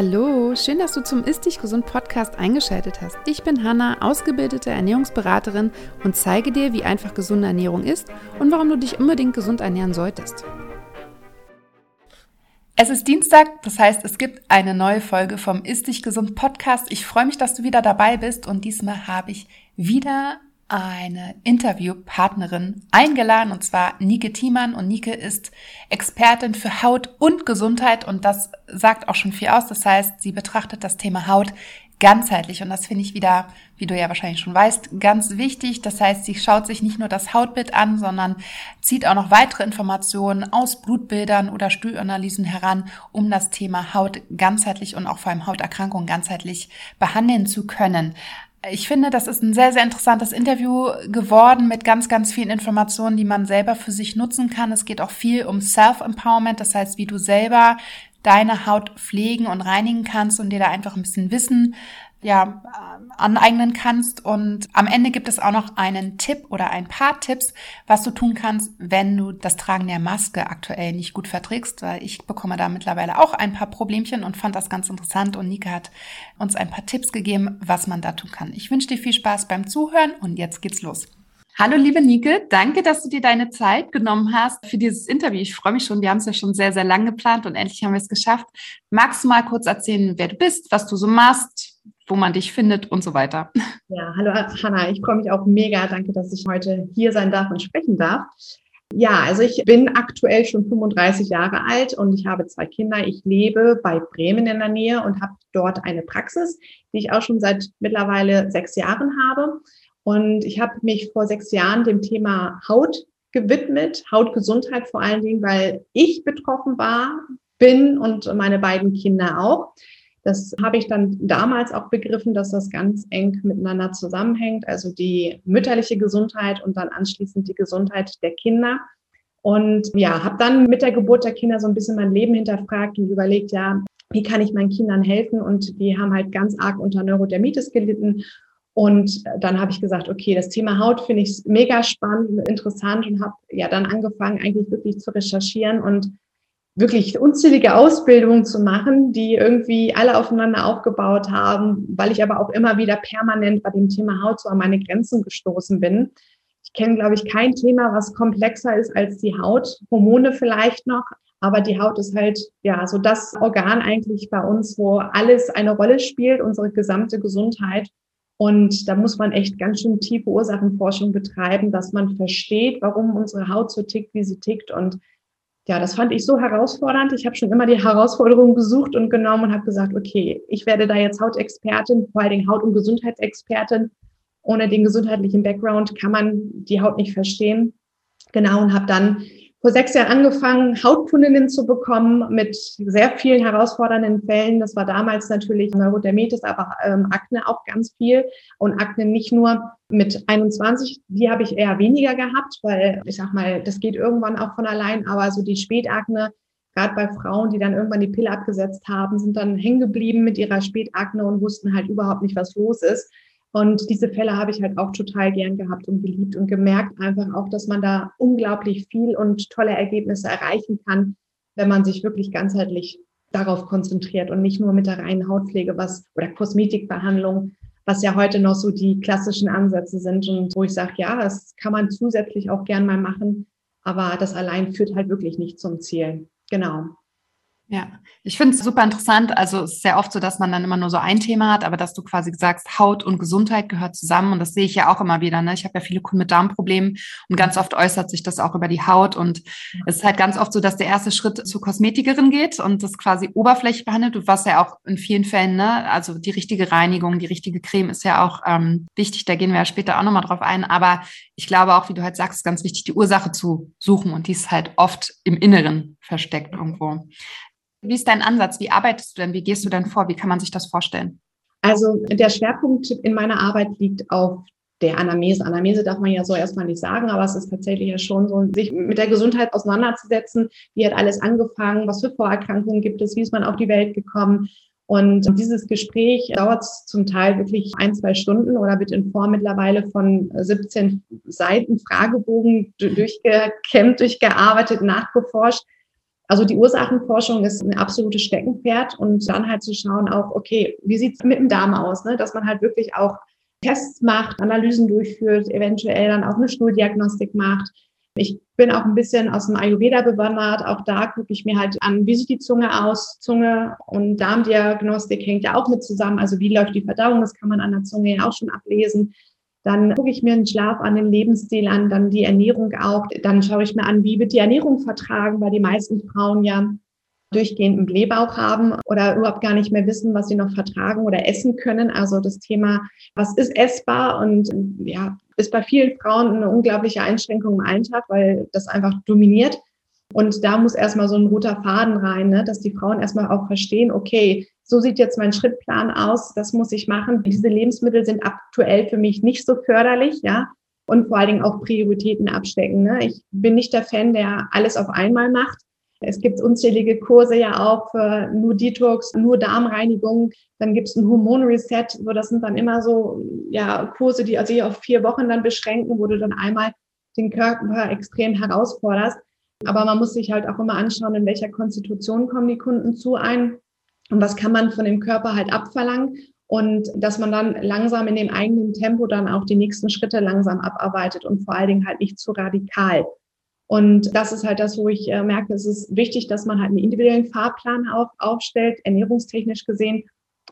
Hallo, schön, dass du zum Ist Dich Gesund Podcast eingeschaltet hast. Ich bin Hanna, ausgebildete Ernährungsberaterin und zeige dir, wie einfach gesunde Ernährung ist und warum du dich unbedingt gesund ernähren solltest. Es ist Dienstag, das heißt, es gibt eine neue Folge vom Ist Dich Gesund Podcast. Ich freue mich, dass du wieder dabei bist und diesmal habe ich wieder eine Interviewpartnerin eingeladen, und zwar Nike Thiemann. Und Nike ist Expertin für Haut und Gesundheit und das sagt auch schon viel aus. Das heißt, sie betrachtet das Thema Haut ganzheitlich und das finde ich wieder, wie du ja wahrscheinlich schon weißt, ganz wichtig. Das heißt, sie schaut sich nicht nur das Hautbild an, sondern zieht auch noch weitere Informationen aus Blutbildern oder Stuhlanalysen heran, um das Thema Haut ganzheitlich und auch vor allem Hauterkrankungen ganzheitlich behandeln zu können. Ich finde, das ist ein sehr, sehr interessantes Interview geworden mit ganz, ganz vielen Informationen, die man selber für sich nutzen kann. Es geht auch viel um Self-Empowerment, das heißt, wie du selber deine Haut pflegen und reinigen kannst und dir da einfach ein bisschen Wissen ja, aneignen kannst. Und am Ende gibt es auch noch einen Tipp oder ein paar Tipps, was du tun kannst, wenn du das Tragen der Maske aktuell nicht gut verträgst, weil ich bekomme da mittlerweile auch ein paar Problemchen und fand das ganz interessant und Nika hat uns ein paar Tipps gegeben, was man da tun kann. Ich wünsche dir viel Spaß beim Zuhören und jetzt geht's los. Hallo liebe Nike, danke, dass du dir deine Zeit genommen hast für dieses Interview. Ich freue mich schon, wir haben es ja schon sehr, sehr lange geplant und endlich haben wir es geschafft. Magst du mal kurz erzählen, wer du bist, was du so machst, wo man dich findet und so weiter. Ja, hallo Hanna, ich freue mich auch mega. Danke, dass ich heute hier sein darf und sprechen darf. Ja, also ich bin aktuell schon 35 Jahre alt und ich habe zwei Kinder. Ich lebe bei Bremen in der Nähe und habe dort eine Praxis, die ich auch schon seit mittlerweile sechs Jahren habe. Und ich habe mich vor sechs Jahren dem Thema Haut gewidmet, Hautgesundheit vor allen Dingen, weil ich betroffen war, bin und meine beiden Kinder auch. Das habe ich dann damals auch begriffen, dass das ganz eng miteinander zusammenhängt, also die mütterliche Gesundheit und dann anschließend die Gesundheit der Kinder. Und ja, habe dann mit der Geburt der Kinder so ein bisschen mein Leben hinterfragt und überlegt, ja, wie kann ich meinen Kindern helfen? Und die haben halt ganz arg unter Neurodermitis gelitten. Und dann habe ich gesagt, okay, das Thema Haut finde ich mega spannend, interessant und habe ja dann angefangen, eigentlich wirklich zu recherchieren und wirklich unzählige Ausbildungen zu machen, die irgendwie alle aufeinander aufgebaut haben, weil ich aber auch immer wieder permanent bei dem Thema Haut so an meine Grenzen gestoßen bin. Ich kenne, glaube ich, kein Thema, was komplexer ist als die Haut. Hormone vielleicht noch, aber die Haut ist halt, ja, so das Organ eigentlich bei uns, wo alles eine Rolle spielt, unsere gesamte Gesundheit. Und da muss man echt ganz schön tiefe Ursachenforschung betreiben, dass man versteht, warum unsere Haut so tickt, wie sie tickt und ja, das fand ich so herausfordernd. Ich habe schon immer die Herausforderung gesucht und genommen und habe gesagt, okay, ich werde da jetzt Hautexpertin, vor allen Dingen Haut- und Gesundheitsexpertin. Ohne den gesundheitlichen Background kann man die Haut nicht verstehen. Genau, und habe dann vor sechs Jahren angefangen, Hautkundinnen zu bekommen mit sehr vielen herausfordernden Fällen. Das war damals natürlich Neurodermitis, aber ähm, Akne auch ganz viel. Und Akne nicht nur mit 21, die habe ich eher weniger gehabt, weil ich sag mal, das geht irgendwann auch von allein. Aber so die Spätakne, gerade bei Frauen, die dann irgendwann die Pille abgesetzt haben, sind dann hängen geblieben mit ihrer Spätakne und wussten halt überhaupt nicht, was los ist. Und diese Fälle habe ich halt auch total gern gehabt und geliebt und gemerkt einfach auch, dass man da unglaublich viel und tolle Ergebnisse erreichen kann, wenn man sich wirklich ganzheitlich darauf konzentriert und nicht nur mit der reinen Hautpflege was oder Kosmetikbehandlung, was ja heute noch so die klassischen Ansätze sind und wo ich sage, ja, das kann man zusätzlich auch gern mal machen, aber das allein führt halt wirklich nicht zum Ziel. Genau. Ja, ich finde es super interessant. Also es ist sehr oft so, dass man dann immer nur so ein Thema hat, aber dass du quasi sagst, Haut und Gesundheit gehört zusammen. Und das sehe ich ja auch immer wieder. Ne? Ich habe ja viele Kunden mit Darmproblemen und ganz oft äußert sich das auch über die Haut. Und es ist halt ganz oft so, dass der erste Schritt zur Kosmetikerin geht und das quasi oberflächlich behandelt. Du warst ja auch in vielen Fällen, ne? also die richtige Reinigung, die richtige Creme ist ja auch ähm, wichtig. Da gehen wir ja später auch nochmal drauf ein. Aber ich glaube auch, wie du halt sagst, ist ganz wichtig, die Ursache zu suchen. Und die ist halt oft im Inneren versteckt irgendwo. Wie ist dein Ansatz? Wie arbeitest du denn? Wie gehst du denn vor? Wie kann man sich das vorstellen? Also der Schwerpunkt in meiner Arbeit liegt auf der Anamnese. Anamnese darf man ja so erstmal nicht sagen, aber es ist tatsächlich ja schon so, sich mit der Gesundheit auseinanderzusetzen. Wie hat alles angefangen? Was für Vorerkrankungen gibt es? Wie ist man auf die Welt gekommen? Und dieses Gespräch dauert zum Teil wirklich ein, zwei Stunden oder wird in Form mittlerweile von 17 Seiten Fragebogen durchgekämmt, durchgearbeitet, nachgeforscht. Also die Ursachenforschung ist ein absolutes Steckenpferd und dann halt zu schauen auch, okay, wie sieht's mit dem Darm aus, ne? dass man halt wirklich auch Tests macht, Analysen durchführt, eventuell dann auch eine Stuhldiagnostik macht. Ich bin auch ein bisschen aus dem Ayurveda bewandert. Auch da gucke ich mir halt an, wie sieht die Zunge aus. Zunge und Darmdiagnostik hängt ja auch mit zusammen. Also wie läuft die Verdauung? Das kann man an der Zunge ja auch schon ablesen. Dann gucke ich mir den Schlaf an, den Lebensstil an, dann die Ernährung auch. Dann schaue ich mir an, wie wird die Ernährung vertragen, weil die meisten Frauen ja durchgehend einen Blähbauch haben oder überhaupt gar nicht mehr wissen, was sie noch vertragen oder essen können. Also das Thema, was ist essbar und ja, ist bei vielen Frauen eine unglaubliche Einschränkung im Alltag, weil das einfach dominiert. Und da muss erstmal so ein roter Faden rein, ne? dass die Frauen erstmal auch verstehen, okay, so sieht jetzt mein Schrittplan aus, das muss ich machen. Diese Lebensmittel sind aktuell für mich nicht so förderlich, ja. Und vor allen Dingen auch Prioritäten abstecken. Ne? Ich bin nicht der Fan, der alles auf einmal macht. Es gibt unzählige Kurse ja auch für nur Detox, nur Darmreinigung. Dann gibt es ein Hormonreset, so das sind dann immer so ja Kurse, die also auf vier Wochen dann beschränken, wo du dann einmal den Körper extrem herausforderst. Aber man muss sich halt auch immer anschauen, in welcher Konstitution kommen die Kunden zu ein und was kann man von dem Körper halt abverlangen und dass man dann langsam in dem eigenen Tempo dann auch die nächsten Schritte langsam abarbeitet und vor allen Dingen halt nicht zu radikal. Und das ist halt das, wo ich äh, merke, es ist wichtig, dass man halt einen individuellen Fahrplan auf, aufstellt, ernährungstechnisch gesehen,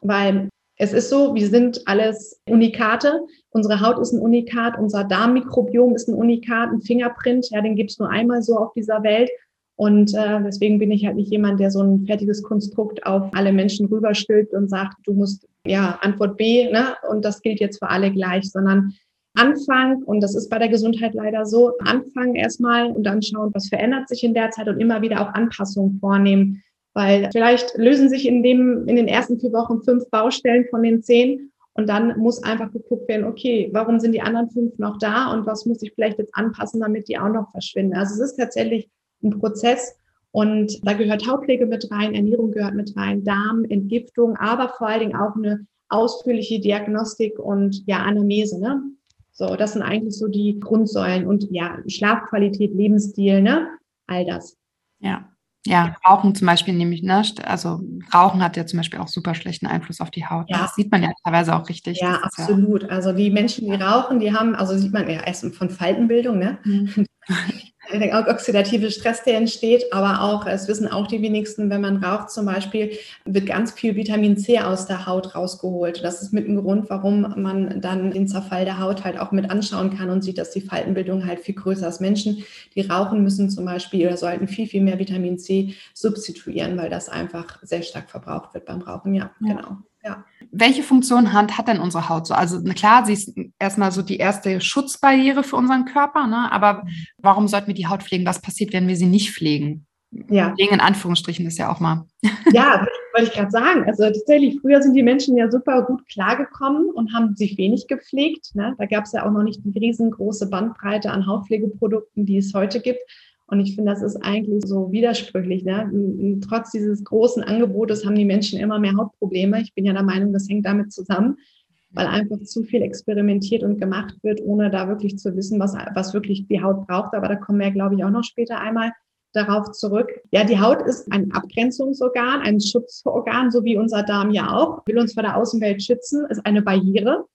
weil es ist so, wir sind alles Unikate. Unsere Haut ist ein Unikat, unser Darmmikrobiom ist ein Unikat, ein Fingerprint, ja, den gibt's nur einmal so auf dieser Welt. Und äh, deswegen bin ich halt nicht jemand, der so ein fertiges Konstrukt auf alle Menschen rüberstülpt und sagt, du musst ja Antwort B, ne? Und das gilt jetzt für alle gleich, sondern Anfang, und das ist bei der Gesundheit leider so, anfangen erstmal und dann schauen, was verändert sich in der Zeit und immer wieder auch Anpassungen vornehmen. Weil vielleicht lösen sich in dem, in den ersten vier Wochen fünf Baustellen von den zehn und dann muss einfach geguckt werden, okay, warum sind die anderen fünf noch da und was muss ich vielleicht jetzt anpassen, damit die auch noch verschwinden. Also es ist tatsächlich ein Prozess. Und da gehört Hautpflege mit rein, Ernährung gehört mit rein, Darm, Entgiftung, aber vor allen Dingen auch eine ausführliche Diagnostik und ja, Anamnese. Ne? So, das sind eigentlich so die Grundsäulen und ja, Schlafqualität, Lebensstil, ne? All das. Ja. Ja, Rauchen zum Beispiel nämlich, ne? Also Rauchen hat ja zum Beispiel auch super schlechten Einfluss auf die Haut. Ne? Ja. Das sieht man ja teilweise auch richtig. Ja, absolut. Ja also die Menschen, die rauchen, die haben, also sieht man ja erst von Faltenbildung, ne? Mhm. der oxidative Stress, der entsteht, aber auch, es wissen auch die wenigsten, wenn man raucht zum Beispiel, wird ganz viel Vitamin C aus der Haut rausgeholt. Das ist mit ein Grund, warum man dann den Zerfall der Haut halt auch mit anschauen kann und sieht, dass die Faltenbildung halt viel größer ist. Menschen, die rauchen, müssen zum Beispiel oder sollten viel, viel mehr Vitamin C substituieren, weil das einfach sehr stark verbraucht wird beim Rauchen. Ja, ja. genau. Ja. Welche Funktion hat, hat denn unsere Haut so? Also klar, sie ist erstmal so die erste Schutzbarriere für unseren Körper, ne? aber warum sollten wir die Haut pflegen? Was passiert, wenn wir sie nicht pflegen? Ja. Pflegen in Anführungsstrichen ist ja auch mal. Ja, wollte ich gerade sagen. Also tatsächlich, früher sind die Menschen ja super gut klargekommen und haben sich wenig gepflegt. Ne? Da gab es ja auch noch nicht die riesengroße Bandbreite an Hautpflegeprodukten, die es heute gibt. Und ich finde, das ist eigentlich so widersprüchlich. Ne? Trotz dieses großen Angebotes haben die Menschen immer mehr Hautprobleme. Ich bin ja der Meinung, das hängt damit zusammen, weil einfach zu viel experimentiert und gemacht wird, ohne da wirklich zu wissen, was, was wirklich die Haut braucht. Aber da kommen wir, glaube ich, auch noch später einmal darauf zurück. Ja, die Haut ist ein Abgrenzungsorgan, ein Schutzorgan, so wie unser Darm ja auch. Will uns vor der Außenwelt schützen, ist eine Barriere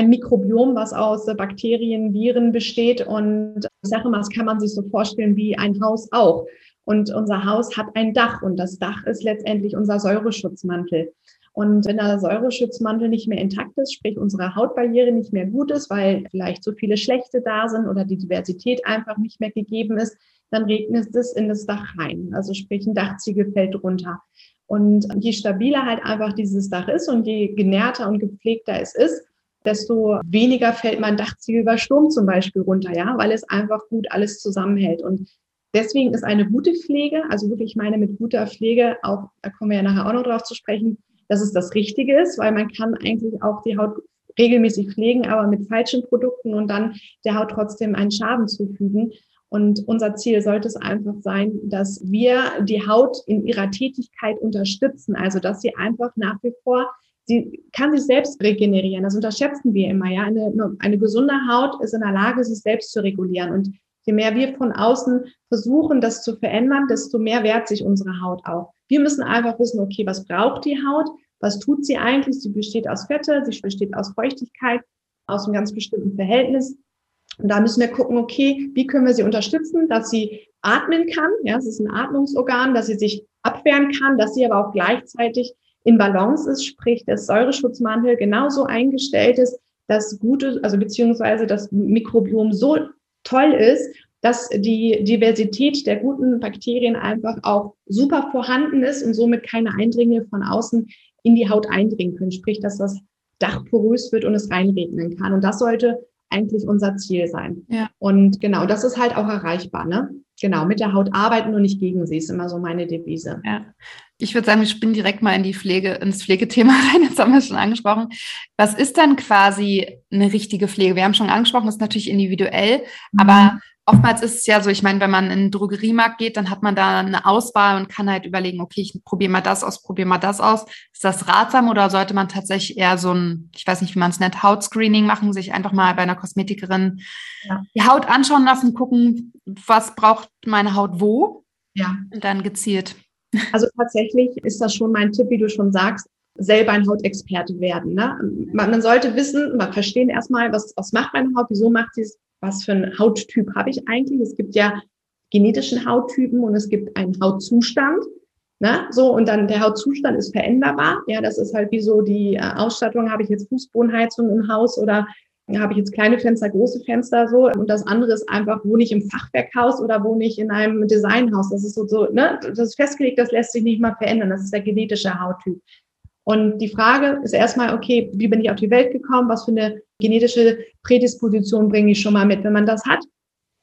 ein Mikrobiom, was aus Bakterien, Viren besteht. Und ich sage mal, das kann man sich so vorstellen wie ein Haus auch. Und unser Haus hat ein Dach und das Dach ist letztendlich unser Säureschutzmantel. Und wenn der Säureschutzmantel nicht mehr intakt ist, sprich unsere Hautbarriere nicht mehr gut ist, weil vielleicht so viele Schlechte da sind oder die Diversität einfach nicht mehr gegeben ist, dann regnet es in das Dach rein. Also sprich ein Dachziegel fällt runter. Und je stabiler halt einfach dieses Dach ist und je genährter und gepflegter es ist, desto weniger fällt mein Dachziegel bei Sturm zum Beispiel runter, ja, weil es einfach gut alles zusammenhält. Und deswegen ist eine gute Pflege, also wirklich meine mit guter Pflege, auch, da kommen wir ja nachher auch noch drauf zu sprechen, dass es das Richtige ist, weil man kann eigentlich auch die Haut regelmäßig pflegen, aber mit falschen Produkten und dann der Haut trotzdem einen Schaden zufügen. Und unser Ziel sollte es einfach sein, dass wir die Haut in ihrer Tätigkeit unterstützen, also dass sie einfach nach wie vor sie kann sich selbst regenerieren. Das unterschätzen wir immer, ja. Eine, eine gesunde Haut ist in der Lage, sich selbst zu regulieren. Und je mehr wir von außen versuchen, das zu verändern, desto mehr wehrt sich unsere Haut auch. Wir müssen einfach wissen, okay, was braucht die Haut? Was tut sie eigentlich? Sie besteht aus Fette, sie besteht aus Feuchtigkeit, aus einem ganz bestimmten Verhältnis. Und da müssen wir gucken, okay, wie können wir sie unterstützen, dass sie atmen kann. Ja, es ist ein Atmungsorgan, dass sie sich abwehren kann, dass sie aber auch gleichzeitig in Balance ist, sprich, der Säureschutzmantel genauso eingestellt ist, dass gute, also beziehungsweise das Mikrobiom so toll ist, dass die Diversität der guten Bakterien einfach auch super vorhanden ist und somit keine Eindringe von außen in die Haut eindringen können. Sprich, dass das Dach porös wird und es reinregnen kann. Und das sollte eigentlich unser Ziel sein. Ja. Und genau, das ist halt auch erreichbar, ne? Genau, mit der Haut arbeiten und nicht gegen sie, ist immer so meine Devise. Ja. Ich würde sagen, wir spinnen direkt mal in die Pflege, ins Pflegethema rein. Jetzt haben wir es schon angesprochen. Was ist dann quasi eine richtige Pflege? Wir haben schon angesprochen, das ist natürlich individuell, mhm. aber oftmals ist es ja so, ich meine, wenn man in den Drogeriemarkt geht, dann hat man da eine Auswahl und kann halt überlegen, okay, ich probiere mal das aus, probiere mal das aus. Ist das ratsam oder sollte man tatsächlich eher so ein, ich weiß nicht, wie man es nennt, Hautscreening machen, sich einfach mal bei einer Kosmetikerin ja. die Haut anschauen lassen, gucken, was braucht meine Haut wo? Ja. Und dann gezielt. Also tatsächlich ist das schon mein Tipp, wie du schon sagst, selber ein Hautexperte werden. Ne? Man, man sollte wissen, man verstehen erstmal, was, was macht meine Haut, wieso macht sie es, was für einen Hauttyp habe ich eigentlich. Es gibt ja genetischen Hauttypen und es gibt einen Hautzustand. Ne? So, und dann der Hautzustand ist veränderbar. Ja, das ist halt wie so die äh, Ausstattung, habe ich jetzt Fußbodenheizung im Haus oder habe ich jetzt kleine Fenster, große Fenster so. Und das andere ist einfach, wohne ich im Fachwerkhaus oder wohne ich in einem Designhaus. Das ist so, so ne? das ist festgelegt, das lässt sich nicht mal verändern. Das ist der genetische Hauttyp. Und die Frage ist erstmal, okay, wie bin ich auf die Welt gekommen? Was für eine genetische Prädisposition bringe ich schon mal mit? Wenn man das hat,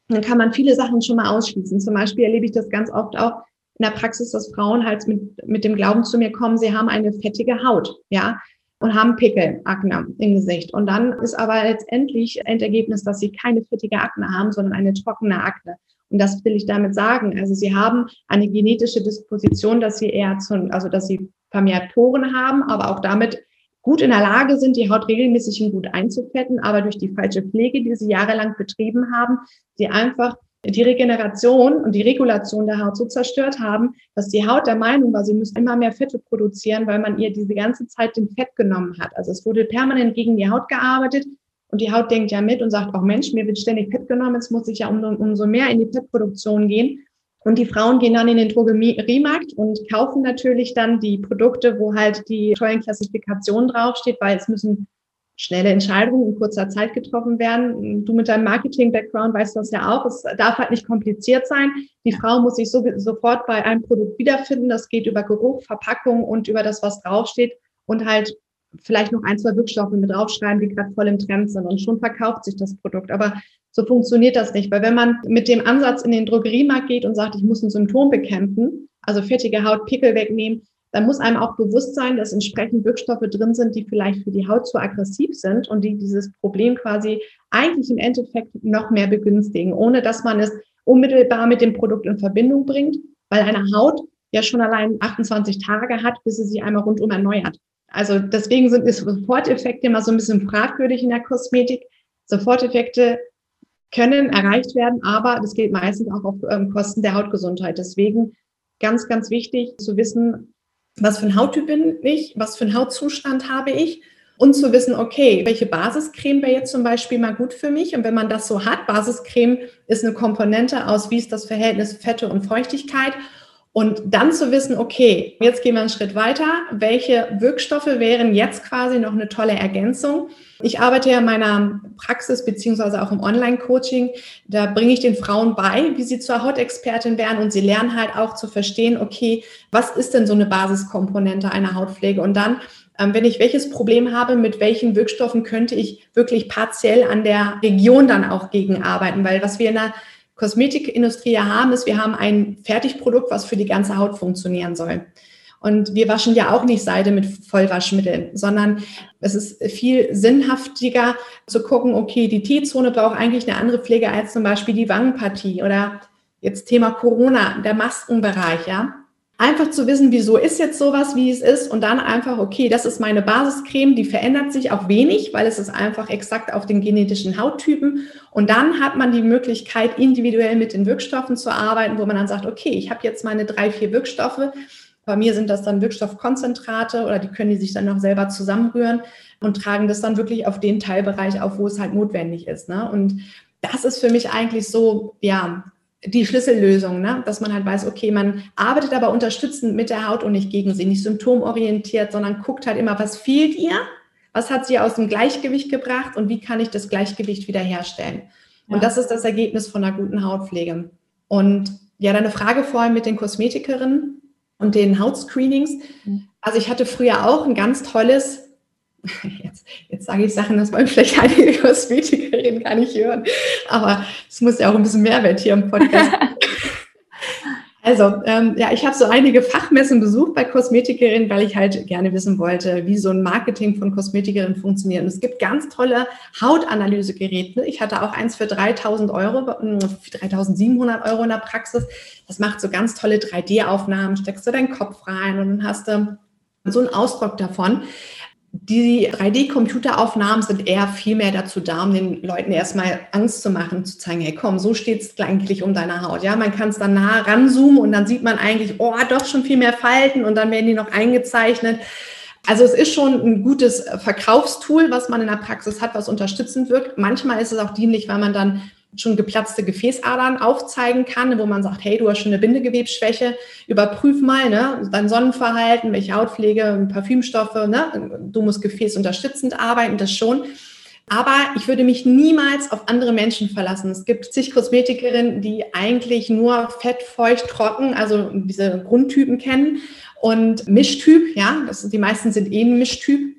dann kann man viele Sachen schon mal ausschließen. Zum Beispiel erlebe ich das ganz oft auch in der Praxis, dass Frauen halt mit, mit dem Glauben zu mir kommen, sie haben eine fettige Haut, ja, und haben Pickel, Akne im Gesicht. Und dann ist aber letztendlich Endergebnis, dass sie keine fettige Akne haben, sondern eine trockene Akne. Und das will ich damit sagen. Also sie haben eine genetische Disposition, dass sie eher zu, also dass sie vermehrt Poren haben, aber auch damit gut in der Lage sind, die Haut regelmäßig und gut einzufetten, aber durch die falsche Pflege, die sie jahrelang betrieben haben, sie einfach die Regeneration und die Regulation der Haut so zerstört haben, dass die Haut der Meinung war, sie müsste immer mehr Fette produzieren, weil man ihr diese ganze Zeit den Fett genommen hat. Also es wurde permanent gegen die Haut gearbeitet und die Haut denkt ja mit und sagt, auch Mensch, mir wird ständig Fett genommen, jetzt muss ich ja umso, umso mehr in die Fettproduktion gehen. Und die Frauen gehen dann in den Drogeriemarkt und kaufen natürlich dann die Produkte, wo halt die tollen Klassifikationen draufsteht, weil es müssen schnelle Entscheidungen in kurzer Zeit getroffen werden. Du mit deinem Marketing-Background weißt das ja auch. Es darf halt nicht kompliziert sein. Die Frau muss sich so, sofort bei einem Produkt wiederfinden. Das geht über Geruch, Verpackung und über das, was draufsteht und halt vielleicht noch ein, zwei Wirkstoffe mit draufschreiben, die gerade voll im Trend sind und schon verkauft sich das Produkt. Aber so funktioniert das nicht, weil wenn man mit dem Ansatz in den Drogeriemarkt geht und sagt, ich muss ein Symptom bekämpfen, also fettige Haut, Pickel wegnehmen, dann muss einem auch bewusst sein, dass entsprechend Wirkstoffe drin sind, die vielleicht für die Haut zu aggressiv sind und die dieses Problem quasi eigentlich im Endeffekt noch mehr begünstigen, ohne dass man es unmittelbar mit dem Produkt in Verbindung bringt, weil eine Haut ja schon allein 28 Tage hat, bis sie sich einmal rundum erneuert. Also deswegen sind Soforteffekte immer so ein bisschen fragwürdig in der Kosmetik. Soforteffekte können erreicht werden, aber das geht meistens auch auf ähm, Kosten der Hautgesundheit. Deswegen ganz, ganz wichtig zu wissen, was für ein Hauttyp bin ich, was für einen Hautzustand habe ich und zu wissen, okay, welche Basiscreme wäre jetzt zum Beispiel mal gut für mich. Und wenn man das so hat, Basiscreme ist eine Komponente aus, wie ist das Verhältnis Fette und Feuchtigkeit. Und dann zu wissen, okay, jetzt gehen wir einen Schritt weiter. Welche Wirkstoffe wären jetzt quasi noch eine tolle Ergänzung? Ich arbeite ja in meiner Praxis beziehungsweise auch im Online-Coaching. Da bringe ich den Frauen bei, wie sie zur Hautexpertin werden und sie lernen halt auch zu verstehen, okay, was ist denn so eine Basiskomponente einer Hautpflege? Und dann ähm, wenn ich welches Problem habe, mit welchen Wirkstoffen könnte ich wirklich partiell an der Region dann auch gegenarbeiten? Weil was wir in der Kosmetikindustrie ja haben, ist, wir haben ein Fertigprodukt, was für die ganze Haut funktionieren soll. Und wir waschen ja auch nicht Seide mit Vollwaschmitteln, sondern es ist viel sinnhaftiger zu gucken, okay, die T-Zone braucht eigentlich eine andere Pflege als zum Beispiel die Wangenpartie oder jetzt Thema Corona, der Maskenbereich, ja. Einfach zu wissen, wieso ist jetzt sowas, wie es ist und dann einfach, okay, das ist meine Basiscreme, die verändert sich auch wenig, weil es ist einfach exakt auf den genetischen Hauttypen und dann hat man die Möglichkeit, individuell mit den Wirkstoffen zu arbeiten, wo man dann sagt, okay, ich habe jetzt meine drei, vier Wirkstoffe, bei mir sind das dann Wirkstoffkonzentrate oder die können die sich dann noch selber zusammenrühren und tragen das dann wirklich auf den Teilbereich auf, wo es halt notwendig ist. Ne? Und das ist für mich eigentlich so, ja, die Schlüssellösung, ne? dass man halt weiß, okay, man arbeitet aber unterstützend mit der Haut und nicht gegen sie, nicht symptomorientiert, sondern guckt halt immer, was fehlt ihr, was hat sie aus dem Gleichgewicht gebracht und wie kann ich das Gleichgewicht wiederherstellen. Ja. Und das ist das Ergebnis von einer guten Hautpflege. Und ja, deine Frage vorhin mit den Kosmetikerinnen und den Hautscreenings. Mhm. Also ich hatte früher auch ein ganz tolles Jetzt, jetzt sage ich Sachen, das wollen vielleicht einige Kosmetikerinnen gar nicht hören, aber es muss ja auch ein bisschen Mehrwert hier im Podcast. also, ähm, ja, ich habe so einige Fachmessen besucht bei Kosmetikerinnen, weil ich halt gerne wissen wollte, wie so ein Marketing von Kosmetikerinnen funktioniert. Und es gibt ganz tolle Hautanalysegeräte. Ich hatte auch eins für 3000 Euro, 3700 Euro in der Praxis. Das macht so ganz tolle 3D-Aufnahmen, steckst du deinen Kopf rein und dann hast du so einen Ausdruck davon die 3D-Computeraufnahmen sind eher viel mehr dazu da, um den Leuten erstmal Angst zu machen, zu zeigen, hey komm, so steht es eigentlich um deine Haut. Ja, man kann es dann nah ranzoomen und dann sieht man eigentlich, oh, doch schon viel mehr Falten und dann werden die noch eingezeichnet. Also es ist schon ein gutes Verkaufstool, was man in der Praxis hat, was unterstützend wirkt. Manchmal ist es auch dienlich, weil man dann schon geplatzte Gefäßadern aufzeigen kann, wo man sagt, hey, du hast schon eine Bindegewebsschwäche, überprüf mal ne, dein Sonnenverhalten, welche Hautpflege, Parfümstoffe, ne, du musst gefäßunterstützend arbeiten, das schon. Aber ich würde mich niemals auf andere Menschen verlassen. Es gibt zig Kosmetikerinnen, die eigentlich nur fett, feucht, trocken, also diese Grundtypen kennen und Mischtyp, ja, das, die meisten sind eh ein Mischtyp.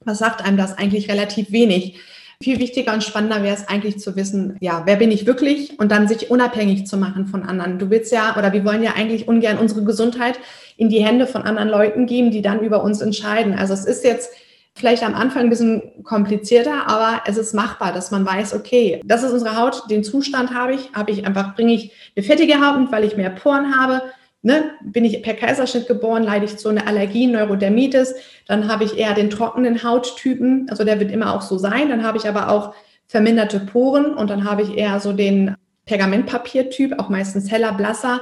Was sagt einem das eigentlich relativ wenig? Viel wichtiger und spannender wäre es eigentlich zu wissen, ja, wer bin ich wirklich und dann sich unabhängig zu machen von anderen. Du willst ja oder wir wollen ja eigentlich ungern unsere Gesundheit in die Hände von anderen Leuten geben, die dann über uns entscheiden. Also es ist jetzt vielleicht am Anfang ein bisschen komplizierter, aber es ist machbar, dass man weiß, okay, das ist unsere Haut, den Zustand habe ich, habe ich einfach, bringe ich eine fettige Haut, weil ich mehr Poren habe, ne, bin ich per Kaiserschnitt geboren, leide ich zu einer Allergie, Neurodermitis, dann habe ich eher den trockenen Hauttypen, also der wird immer auch so sein, dann habe ich aber auch verminderte Poren und dann habe ich eher so den Pergamentpapiertyp, auch meistens heller, blasser.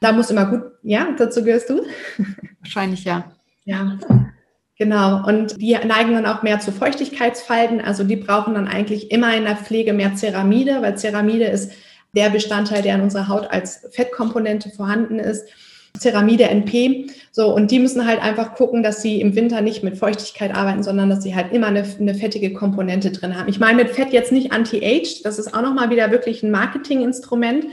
Da muss immer gut, ja, dazu gehörst du? Wahrscheinlich ja. Ja, Genau, und die neigen dann auch mehr zu Feuchtigkeitsfalten. Also die brauchen dann eigentlich immer in der Pflege mehr Ceramide, weil Ceramide ist der Bestandteil, der in unserer Haut als Fettkomponente vorhanden ist. Ceramide NP. So, und die müssen halt einfach gucken, dass sie im Winter nicht mit Feuchtigkeit arbeiten, sondern dass sie halt immer eine, eine fettige Komponente drin haben. Ich meine mit Fett jetzt nicht anti-aged, das ist auch nochmal wieder wirklich ein Marketinginstrument,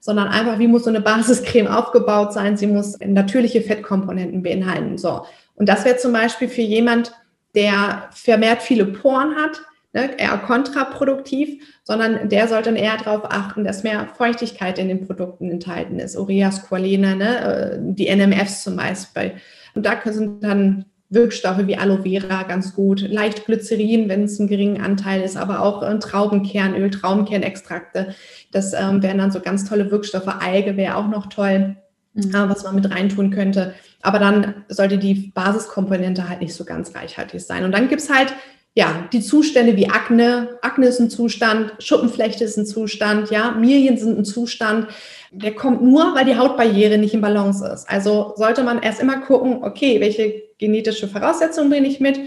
sondern einfach, wie muss so eine Basiscreme aufgebaut sein? Sie muss natürliche Fettkomponenten beinhalten. So. Und das wäre zum Beispiel für jemand, der vermehrt viele Poren hat, ne, eher kontraproduktiv, sondern der sollte dann eher darauf achten, dass mehr Feuchtigkeit in den Produkten enthalten ist. Urea, Squalene, ne, äh, die NMFs zum Beispiel. Und da sind dann Wirkstoffe wie Aloe Vera ganz gut, leicht Glycerin, wenn es einen geringen Anteil ist, aber auch äh, Traubenkernöl, Traubenkernextrakte. Das ähm, wären dann so ganz tolle Wirkstoffe. Alge wäre auch noch toll, mhm. äh, was man mit reintun könnte. Aber dann sollte die Basiskomponente halt nicht so ganz reichhaltig sein. Und dann gibt es halt ja, die Zustände wie Akne, Akne ist ein Zustand, Schuppenflechte ist ein Zustand, ja, Milien sind ein Zustand. Der kommt nur, weil die Hautbarriere nicht in Balance ist. Also sollte man erst immer gucken, okay, welche genetische Voraussetzungen bringe ich mit?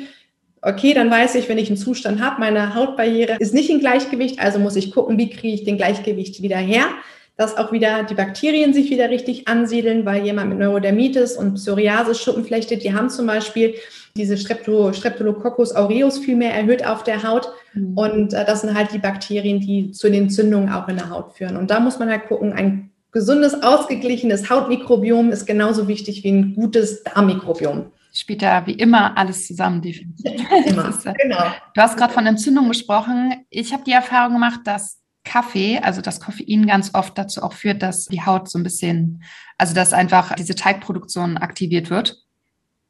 Okay, dann weiß ich, wenn ich einen Zustand habe, meine Hautbarriere ist nicht in Gleichgewicht, also muss ich gucken, wie kriege ich den Gleichgewicht wieder her, dass auch wieder die Bakterien sich wieder richtig ansiedeln, weil jemand mit Neurodermitis und Psoriasis, Schuppenflechte, die haben zum Beispiel diese Strepto, Streptococcus aureus viel mehr erhöht auf der Haut. Mhm. Und äh, das sind halt die Bakterien, die zu den Entzündungen auch in der Haut führen. Und da muss man halt gucken, ein gesundes, ausgeglichenes Hautmikrobiom ist genauso wichtig wie ein gutes Darmmikrobiom. Spielt da wie immer alles zusammen, definitiv. Immer, äh, genau. Du hast gerade von Entzündung gesprochen. Ich habe die Erfahrung gemacht, dass Kaffee, also das Koffein ganz oft dazu auch führt, dass die Haut so ein bisschen, also dass einfach diese Teigproduktion aktiviert wird.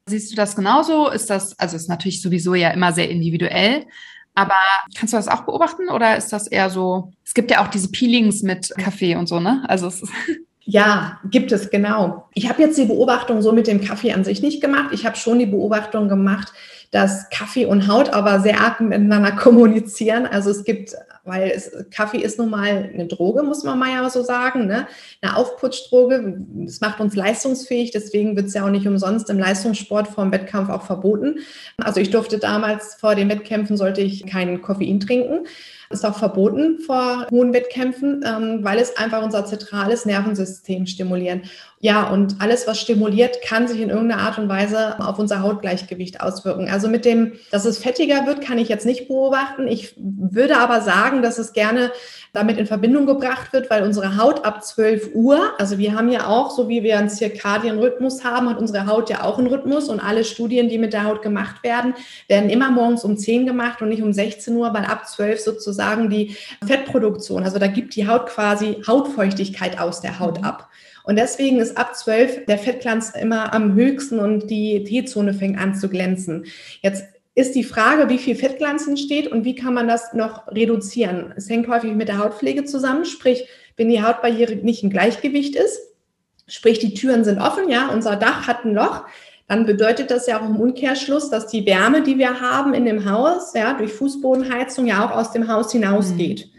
Siehst du das genauso? Ist das, also ist natürlich sowieso ja immer sehr individuell, aber kannst du das auch beobachten oder ist das eher so, es gibt ja auch diese Peelings mit Kaffee und so, ne? Also es ist Ja, gibt es, genau. Ich habe jetzt die Beobachtung so mit dem Kaffee an sich nicht gemacht. Ich habe schon die Beobachtung gemacht, dass Kaffee und Haut aber sehr arg miteinander kommunizieren. Also es gibt, weil es, Kaffee ist nun mal eine Droge, muss man mal ja so sagen, ne? eine Aufputschdroge. Es macht uns leistungsfähig, deswegen wird es ja auch nicht umsonst im Leistungssport vor dem Wettkampf auch verboten. Also ich durfte damals vor den Wettkämpfen, sollte ich keinen Koffein trinken. Ist auch verboten vor hohen Wettkämpfen, ähm, weil es einfach unser zentrales Nervensystem stimuliert. Ja, und alles, was stimuliert, kann sich in irgendeiner Art und Weise auf unser Hautgleichgewicht auswirken. Also mit dem, dass es fettiger wird, kann ich jetzt nicht beobachten. Ich würde aber sagen, dass es gerne damit in Verbindung gebracht wird, weil unsere Haut ab 12 Uhr, also wir haben ja auch, so wie wir einen Zirkadienrhythmus haben, hat unsere Haut ja auch einen Rhythmus und alle Studien, die mit der Haut gemacht werden, werden immer morgens um 10 gemacht und nicht um 16 Uhr, weil ab 12 sozusagen die Fettproduktion, also da gibt die Haut quasi Hautfeuchtigkeit aus der Haut ab. Und deswegen ist ab 12 der Fettglanz immer am höchsten und die T-Zone fängt an zu glänzen. Jetzt ist die Frage, wie viel Fettglanz entsteht und wie kann man das noch reduzieren. Es hängt häufig mit der Hautpflege zusammen, sprich, wenn die Hautbarriere nicht im Gleichgewicht ist, sprich, die Türen sind offen, ja, unser Dach hat ein Loch, dann bedeutet das ja auch im Umkehrschluss, dass die Wärme, die wir haben in dem Haus, ja, durch Fußbodenheizung ja auch aus dem Haus hinausgeht. Mhm.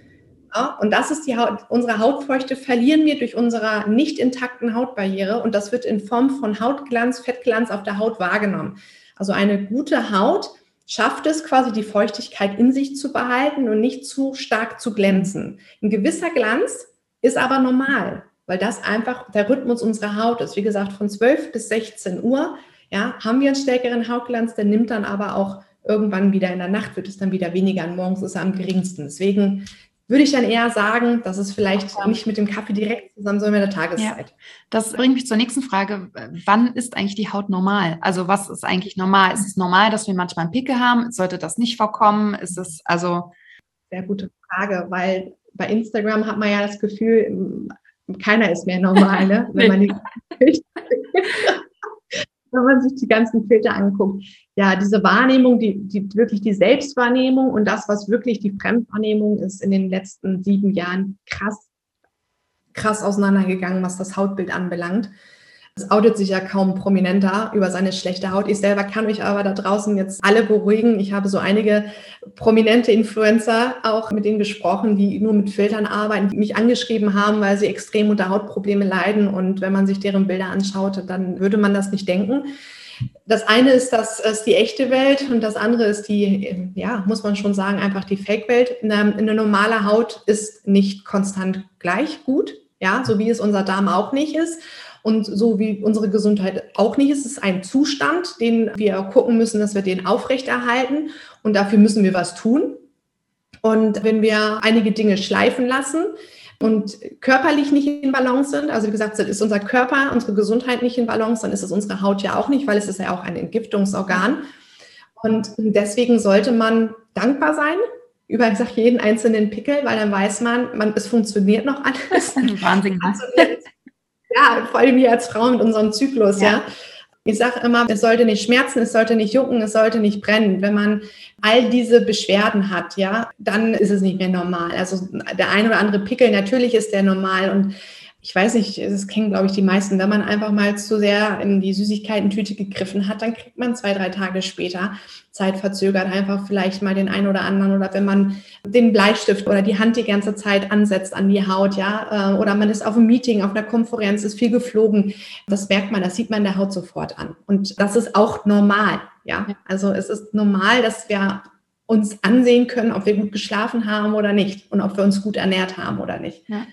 Ja, und das ist die Haut, unsere Hautfeuchte verlieren wir durch unsere nicht intakten Hautbarriere und das wird in Form von Hautglanz, Fettglanz auf der Haut wahrgenommen. Also eine gute Haut schafft es quasi die Feuchtigkeit in sich zu behalten und nicht zu stark zu glänzen. Ein gewisser Glanz ist aber normal, weil das einfach der Rhythmus unserer Haut ist. Wie gesagt, von 12 bis 16 Uhr ja, haben wir einen stärkeren Hautglanz, der nimmt dann aber auch irgendwann wieder in der Nacht, wird es dann wieder weniger und morgens ist er am geringsten. Deswegen würde ich dann eher sagen, dass es vielleicht ja. nicht mit dem Kaffee direkt zusammen, sondern mit der Tageszeit. Ja. Das bringt mich zur nächsten Frage. Wann ist eigentlich die Haut normal? Also was ist eigentlich normal? Ist es normal, dass wir manchmal einen Pickel haben? Sollte das nicht vorkommen? Ist es also... Sehr gute Frage, weil bei Instagram hat man ja das Gefühl, keiner ist mehr normal, ne? wenn man die wenn man sich die ganzen Filter anguckt. Ja, diese Wahrnehmung, die, die wirklich die Selbstwahrnehmung und das, was wirklich die Fremdwahrnehmung ist, in den letzten sieben Jahren krass, krass auseinandergegangen, was das Hautbild anbelangt. Es outet sich ja kaum prominenter über seine schlechte Haut. Ich selber kann euch aber da draußen jetzt alle beruhigen. Ich habe so einige prominente Influencer auch mit denen gesprochen, die nur mit Filtern arbeiten, die mich angeschrieben haben, weil sie extrem unter Hautprobleme leiden. Und wenn man sich deren Bilder anschaut, dann würde man das nicht denken. Das eine ist, das ist die echte Welt und das andere ist die, ja, muss man schon sagen, einfach die Fake-Welt. Eine, eine normale Haut ist nicht konstant gleich gut, ja, so wie es unser Darm auch nicht ist. Und so wie unsere Gesundheit auch nicht ist, ist es ein Zustand, den wir gucken müssen, dass wir den aufrechterhalten. Und dafür müssen wir was tun. Und wenn wir einige Dinge schleifen lassen, und körperlich nicht in Balance sind, also wie gesagt, ist unser Körper, unsere Gesundheit nicht in Balance, dann ist es unsere Haut ja auch nicht, weil es ist ja auch ein Entgiftungsorgan. Und deswegen sollte man dankbar sein über, sag, jeden einzelnen Pickel, weil dann weiß man, man es funktioniert noch alles. Wahnsinn. Ja, vor allem wir als Frau mit unserem Zyklus, ja. ja. Ich sage immer, es sollte nicht schmerzen, es sollte nicht jucken, es sollte nicht brennen. Wenn man all diese Beschwerden hat, ja, dann ist es nicht mehr normal. Also der ein oder andere Pickel, natürlich ist der normal und ich weiß nicht, das kennen, glaube ich, die meisten, wenn man einfach mal zu sehr in die Süßigkeiten-Tüte gegriffen hat, dann kriegt man zwei, drei Tage später zeitverzögert einfach vielleicht mal den einen oder anderen oder wenn man den Bleistift oder die Hand die ganze Zeit ansetzt an die Haut, ja, äh, oder man ist auf einem Meeting, auf einer Konferenz, ist viel geflogen, das merkt man, das sieht man der Haut sofort an. Und das ist auch normal, ja. Also es ist normal, dass wir uns ansehen können, ob wir gut geschlafen haben oder nicht und ob wir uns gut ernährt haben oder nicht. Ja.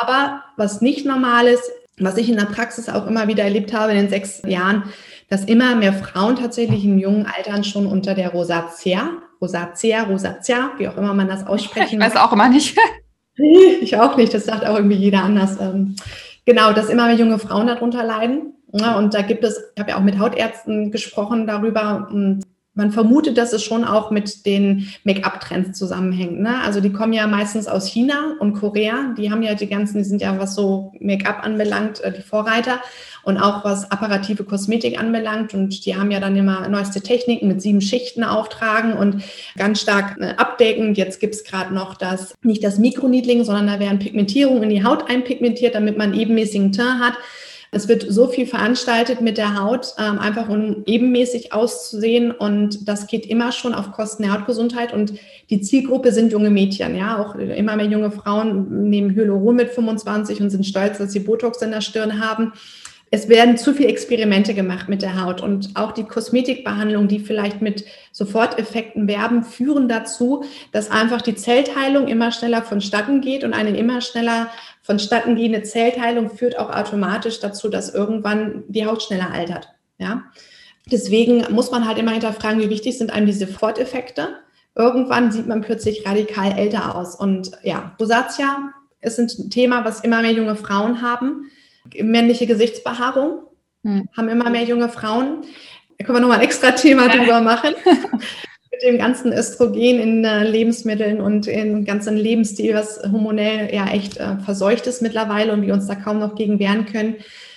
Aber was nicht normal ist, was ich in der Praxis auch immer wieder erlebt habe in den sechs Jahren, dass immer mehr Frauen tatsächlich in jungen Altern schon unter der Rosacea, Rosacea, Rosacea, wie auch immer man das aussprechen Ich weiß auch immer nicht. ich auch nicht, das sagt auch irgendwie jeder anders. Ähm, genau, dass immer mehr junge Frauen darunter leiden. und da gibt es, ich habe ja auch mit Hautärzten gesprochen darüber man vermutet, dass es schon auch mit den Make-up-Trends zusammenhängt. Ne? Also die kommen ja meistens aus China und Korea. Die haben ja die ganzen, die sind ja, was so Make-up anbelangt, äh, die Vorreiter und auch was apparative Kosmetik anbelangt. Und die haben ja dann immer neueste Techniken mit sieben Schichten auftragen und ganz stark äh, abdecken. Jetzt gibt's gerade noch das, nicht das Mikroneedling, sondern da werden Pigmentierungen in die Haut einpigmentiert, damit man ebenmäßigen Teint hat. Es wird so viel veranstaltet mit der Haut, ähm, einfach um ebenmäßig auszusehen. Und das geht immer schon auf Kosten der Hautgesundheit. Und die Zielgruppe sind junge Mädchen. Ja, auch immer mehr junge Frauen nehmen Hyaluron mit 25 und sind stolz, dass sie Botox in der Stirn haben es werden zu viele Experimente gemacht mit der Haut und auch die Kosmetikbehandlungen, die vielleicht mit Soforteffekten werben, führen dazu, dass einfach die Zellteilung immer schneller vonstatten geht und eine immer schneller vonstatten gehende Zellteilung führt auch automatisch dazu, dass irgendwann die Haut schneller altert. Ja? Deswegen muss man halt immer hinterfragen, wie wichtig sind einem diese Soforteffekte. Irgendwann sieht man plötzlich radikal älter aus. Und ja, Rosatia ist ein Thema, was immer mehr junge Frauen haben männliche Gesichtsbehaarung, hm. haben immer mehr junge Frauen. Da können wir nochmal ein extra Thema drüber machen. Mit dem ganzen Östrogen in äh, Lebensmitteln und im ganzen Lebensstil, was hormonell ja echt äh, verseucht ist mittlerweile und wir uns da kaum noch gegen wehren können.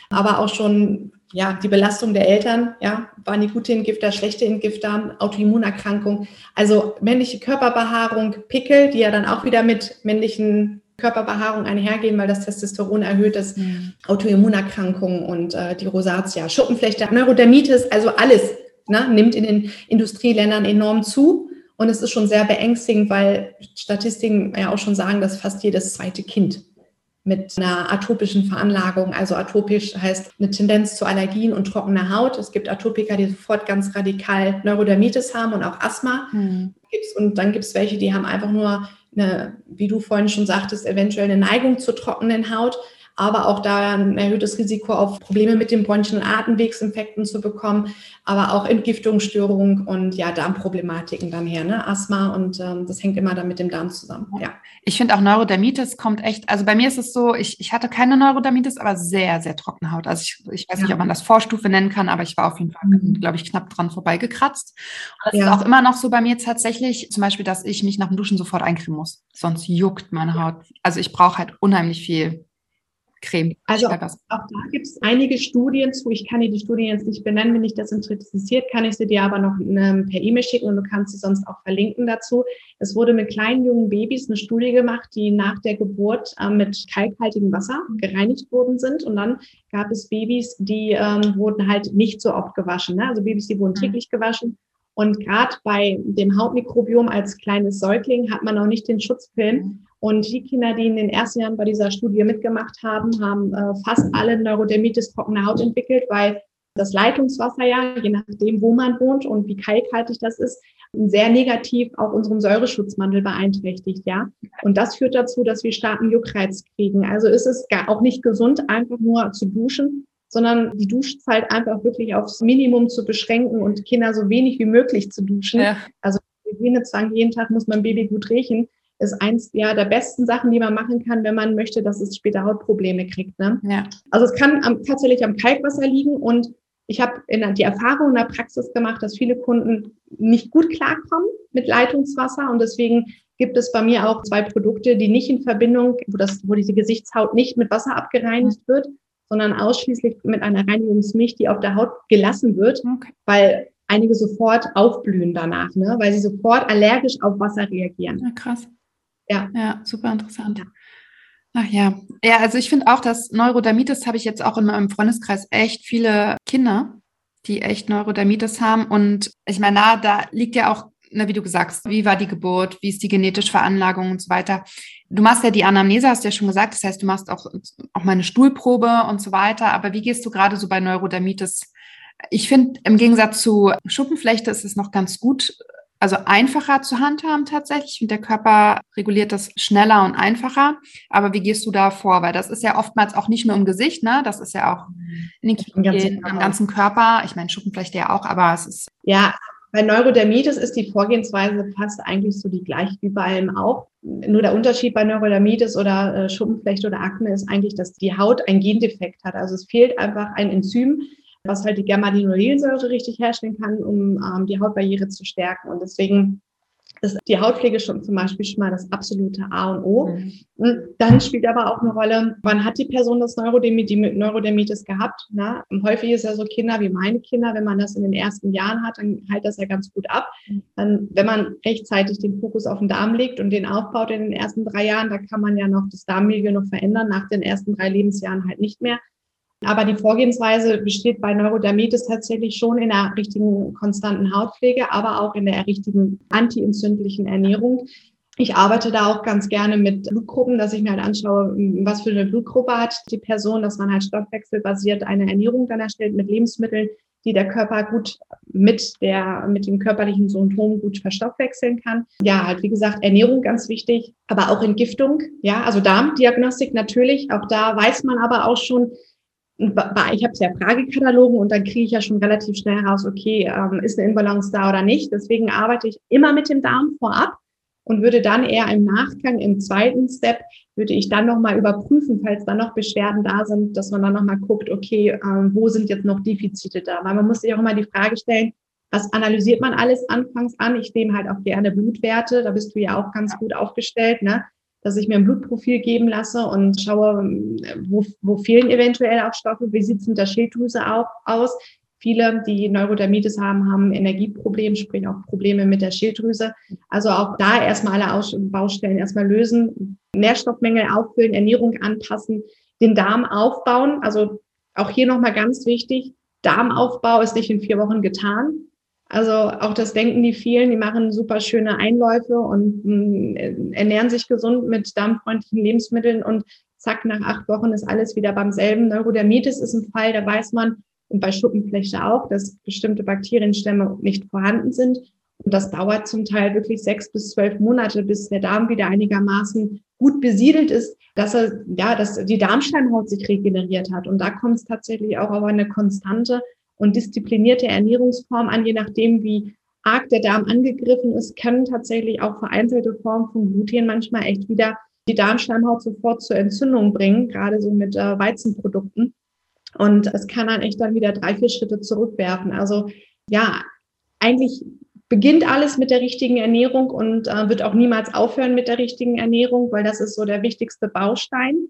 Aber auch schon ja, die Belastung der Eltern, ja, waren die gute Entgifter, schlechte Entgifter, Autoimmunerkrankung, also männliche Körperbehaarung, Pickel, die ja dann auch wieder mit männlichen Körperbehaarung einhergehen, weil das Testosteron erhöht ist, mhm. Autoimmunerkrankungen und äh, die Rosatia, Schuppenflechte, Neurodermitis, also alles ne, nimmt in den Industrieländern enorm zu. Und es ist schon sehr beängstigend, weil Statistiken ja auch schon sagen, dass fast jedes zweite Kind mit einer atopischen Veranlagung, also atopisch heißt eine Tendenz zu Allergien und trockener Haut. Es gibt Atopiker, die sofort ganz radikal Neurodermitis haben und auch Asthma. Mhm. Und dann gibt es welche, die haben einfach nur eine, wie du vorhin schon sagtest, eventuell eine Neigung zur trockenen Haut, aber auch da ein erhöhtes Risiko auf Probleme mit den Bronchien- und Atemwegsinfekten zu bekommen, aber auch Entgiftungsstörungen und ja, Darmproblematiken dann her, ne? Asthma und ähm, das hängt immer dann mit dem Darm zusammen. Ja. Ich finde auch Neurodermitis kommt echt, also bei mir ist es so, ich, ich hatte keine Neurodermitis, aber sehr, sehr trockene Haut. Also ich, ich weiß ja. nicht, ob man das Vorstufe nennen kann, aber ich war auf jeden Fall, mhm. glaube ich, knapp dran vorbeigekratzt. Und das ja. ist auch immer noch so bei mir tatsächlich, zum Beispiel, dass ich mich nach dem Duschen sofort eincremen muss. Sonst juckt meine Haut. Also ich brauche halt unheimlich viel Creme. Also auch, auch da gibt es einige Studien zu. Ich kann dir die Studien jetzt nicht benennen. Wenn dich das interessiert, kann ich sie dir aber noch ähm, per E-Mail schicken und du kannst sie sonst auch verlinken dazu. Es wurde mit kleinen jungen Babys eine Studie gemacht, die nach der Geburt äh, mit kalkhaltigem Wasser gereinigt worden sind. Und dann gab es Babys, die ähm, wurden halt nicht so oft gewaschen. Ne? Also Babys, die wurden mhm. täglich gewaschen. Und gerade bei dem Hautmikrobiom als kleines Säugling hat man auch nicht den Schutzfilm. Mhm. Und die Kinder, die in den ersten Jahren bei dieser Studie mitgemacht haben, haben äh, fast alle Neurodermitis trockene Haut entwickelt, weil das Leitungswasser ja, je nachdem, wo man wohnt und wie kalkhaltig das ist, sehr negativ auch unseren Säureschutzmantel beeinträchtigt, ja. Und das führt dazu, dass wir starken Juckreiz kriegen. Also ist es gar auch nicht gesund, einfach nur zu duschen, sondern die Duschzeit einfach wirklich aufs Minimum zu beschränken und Kinder so wenig wie möglich zu duschen. Ja. Also Hygienezwang, jeden Tag muss man Baby gut riechen ist eins ja, der besten Sachen, die man machen kann, wenn man möchte, dass es später Hautprobleme kriegt. Ne? Ja. Also es kann am, tatsächlich am Kalkwasser liegen und ich habe die Erfahrung in der Praxis gemacht, dass viele Kunden nicht gut klarkommen mit Leitungswasser und deswegen gibt es bei mir auch zwei Produkte, die nicht in Verbindung, wo, das, wo diese Gesichtshaut nicht mit Wasser abgereinigt wird, sondern ausschließlich mit einer Reinigungsmilch, die auf der Haut gelassen wird, okay. weil einige sofort aufblühen danach, ne? weil sie sofort allergisch auf Wasser reagieren. Ja, krass. Ja. Ja, super interessant. Ach ja. Ja, also ich finde auch, dass Neurodermitis habe ich jetzt auch in meinem Freundeskreis echt viele Kinder, die echt Neurodermitis haben. Und ich meine, na, da liegt ja auch, na, wie du gesagt hast, wie war die Geburt, wie ist die genetische Veranlagung und so weiter. Du machst ja die Anamnese, hast du ja schon gesagt. Das heißt, du machst auch, auch mal eine Stuhlprobe und so weiter. Aber wie gehst du gerade so bei Neurodermitis? Ich finde, im Gegensatz zu Schuppenflechte ist es noch ganz gut also einfacher zu handhaben tatsächlich. Ich finde, der Körper reguliert das schneller und einfacher. Aber wie gehst du da vor? Weil das ist ja oftmals auch nicht nur im Gesicht, ne? Das ist ja auch in den Knien, am ganzen Körper. Ich meine, Schuppenflechte ja auch, aber es ist. Ja, bei Neurodermitis ist die Vorgehensweise fast eigentlich so die gleiche wie bei allem auch. Nur der Unterschied bei Neurodermitis oder äh, Schuppenflechte oder Akne ist eigentlich, dass die Haut einen Gendefekt hat. Also es fehlt einfach ein Enzym, was halt die Germalinolylsäure richtig herstellen kann, um ähm, die Hautbarriere zu stärken. Und deswegen ist die Hautpflege schon zum Beispiel schon mal das absolute A und O. Mhm. Und dann spielt aber auch eine Rolle, wann hat die Person das Neurodermitis gehabt? Ne? Häufig ist ja so Kinder wie meine Kinder, wenn man das in den ersten Jahren hat, dann heilt das ja ganz gut ab. Mhm. Dann, wenn man rechtzeitig den Fokus auf den Darm legt und den aufbaut in den ersten drei Jahren, da kann man ja noch das Darmmilieu noch verändern, nach den ersten drei Lebensjahren halt nicht mehr. Aber die Vorgehensweise besteht bei Neurodermitis tatsächlich schon in der richtigen konstanten Hautpflege, aber auch in der richtigen antientzündlichen Ernährung. Ich arbeite da auch ganz gerne mit Blutgruppen, dass ich mir halt anschaue, was für eine Blutgruppe hat die Person, dass man halt stoffwechselbasiert eine Ernährung dann erstellt mit Lebensmitteln, die der Körper gut mit der, mit dem körperlichen Symptom gut verstoffwechseln kann. Ja, halt, wie gesagt, Ernährung ganz wichtig, aber auch Entgiftung. Ja, also Darmdiagnostik natürlich. Auch da weiß man aber auch schon, ich habe ja Fragekatalogen und dann kriege ich ja schon relativ schnell heraus, okay, ähm, ist eine Inbalance da oder nicht. Deswegen arbeite ich immer mit dem Darm vorab und würde dann eher im Nachgang, im zweiten Step, würde ich dann nochmal überprüfen, falls dann noch Beschwerden da sind, dass man dann nochmal guckt, okay, ähm, wo sind jetzt noch Defizite da? Weil man muss sich auch immer die Frage stellen, was analysiert man alles anfangs an? Ich nehme halt auch gerne Blutwerte, da bist du ja auch ganz gut aufgestellt, ne? Dass ich mir ein Blutprofil geben lasse und schaue, wo, wo fehlen eventuell auch Stoffe, wie sieht es mit der Schilddrüse auch aus. Viele, die Neurodermitis haben, haben Energieprobleme, sprich auch Probleme mit der Schilddrüse. Also auch da erstmal alle Aus Baustellen erstmal lösen, Nährstoffmängel auffüllen, Ernährung anpassen, den Darm aufbauen. Also auch hier nochmal ganz wichtig, Darmaufbau ist nicht in vier Wochen getan. Also auch das denken die vielen, die machen super schöne Einläufe und mh, mm, ernähren sich gesund mit darmfreundlichen Lebensmitteln und zack, nach acht Wochen ist alles wieder beim selben. Neurodermitis ist ein Fall, da weiß man, und bei Schuppenflechte auch, dass bestimmte Bakterienstämme nicht vorhanden sind. Und das dauert zum Teil wirklich sechs bis zwölf Monate, bis der Darm wieder einigermaßen gut besiedelt ist, dass er, ja, dass die Darmschleimhaut sich regeneriert hat. Und da kommt es tatsächlich auch auf eine konstante und disziplinierte Ernährungsform an, je nachdem, wie arg der Darm angegriffen ist, können tatsächlich auch vereinzelte Formen von Gluten manchmal echt wieder die Darmschleimhaut sofort zur Entzündung bringen, gerade so mit äh, Weizenprodukten. Und es kann dann echt dann wieder drei, vier Schritte zurückwerfen. Also ja, eigentlich beginnt alles mit der richtigen Ernährung und äh, wird auch niemals aufhören mit der richtigen Ernährung, weil das ist so der wichtigste Baustein.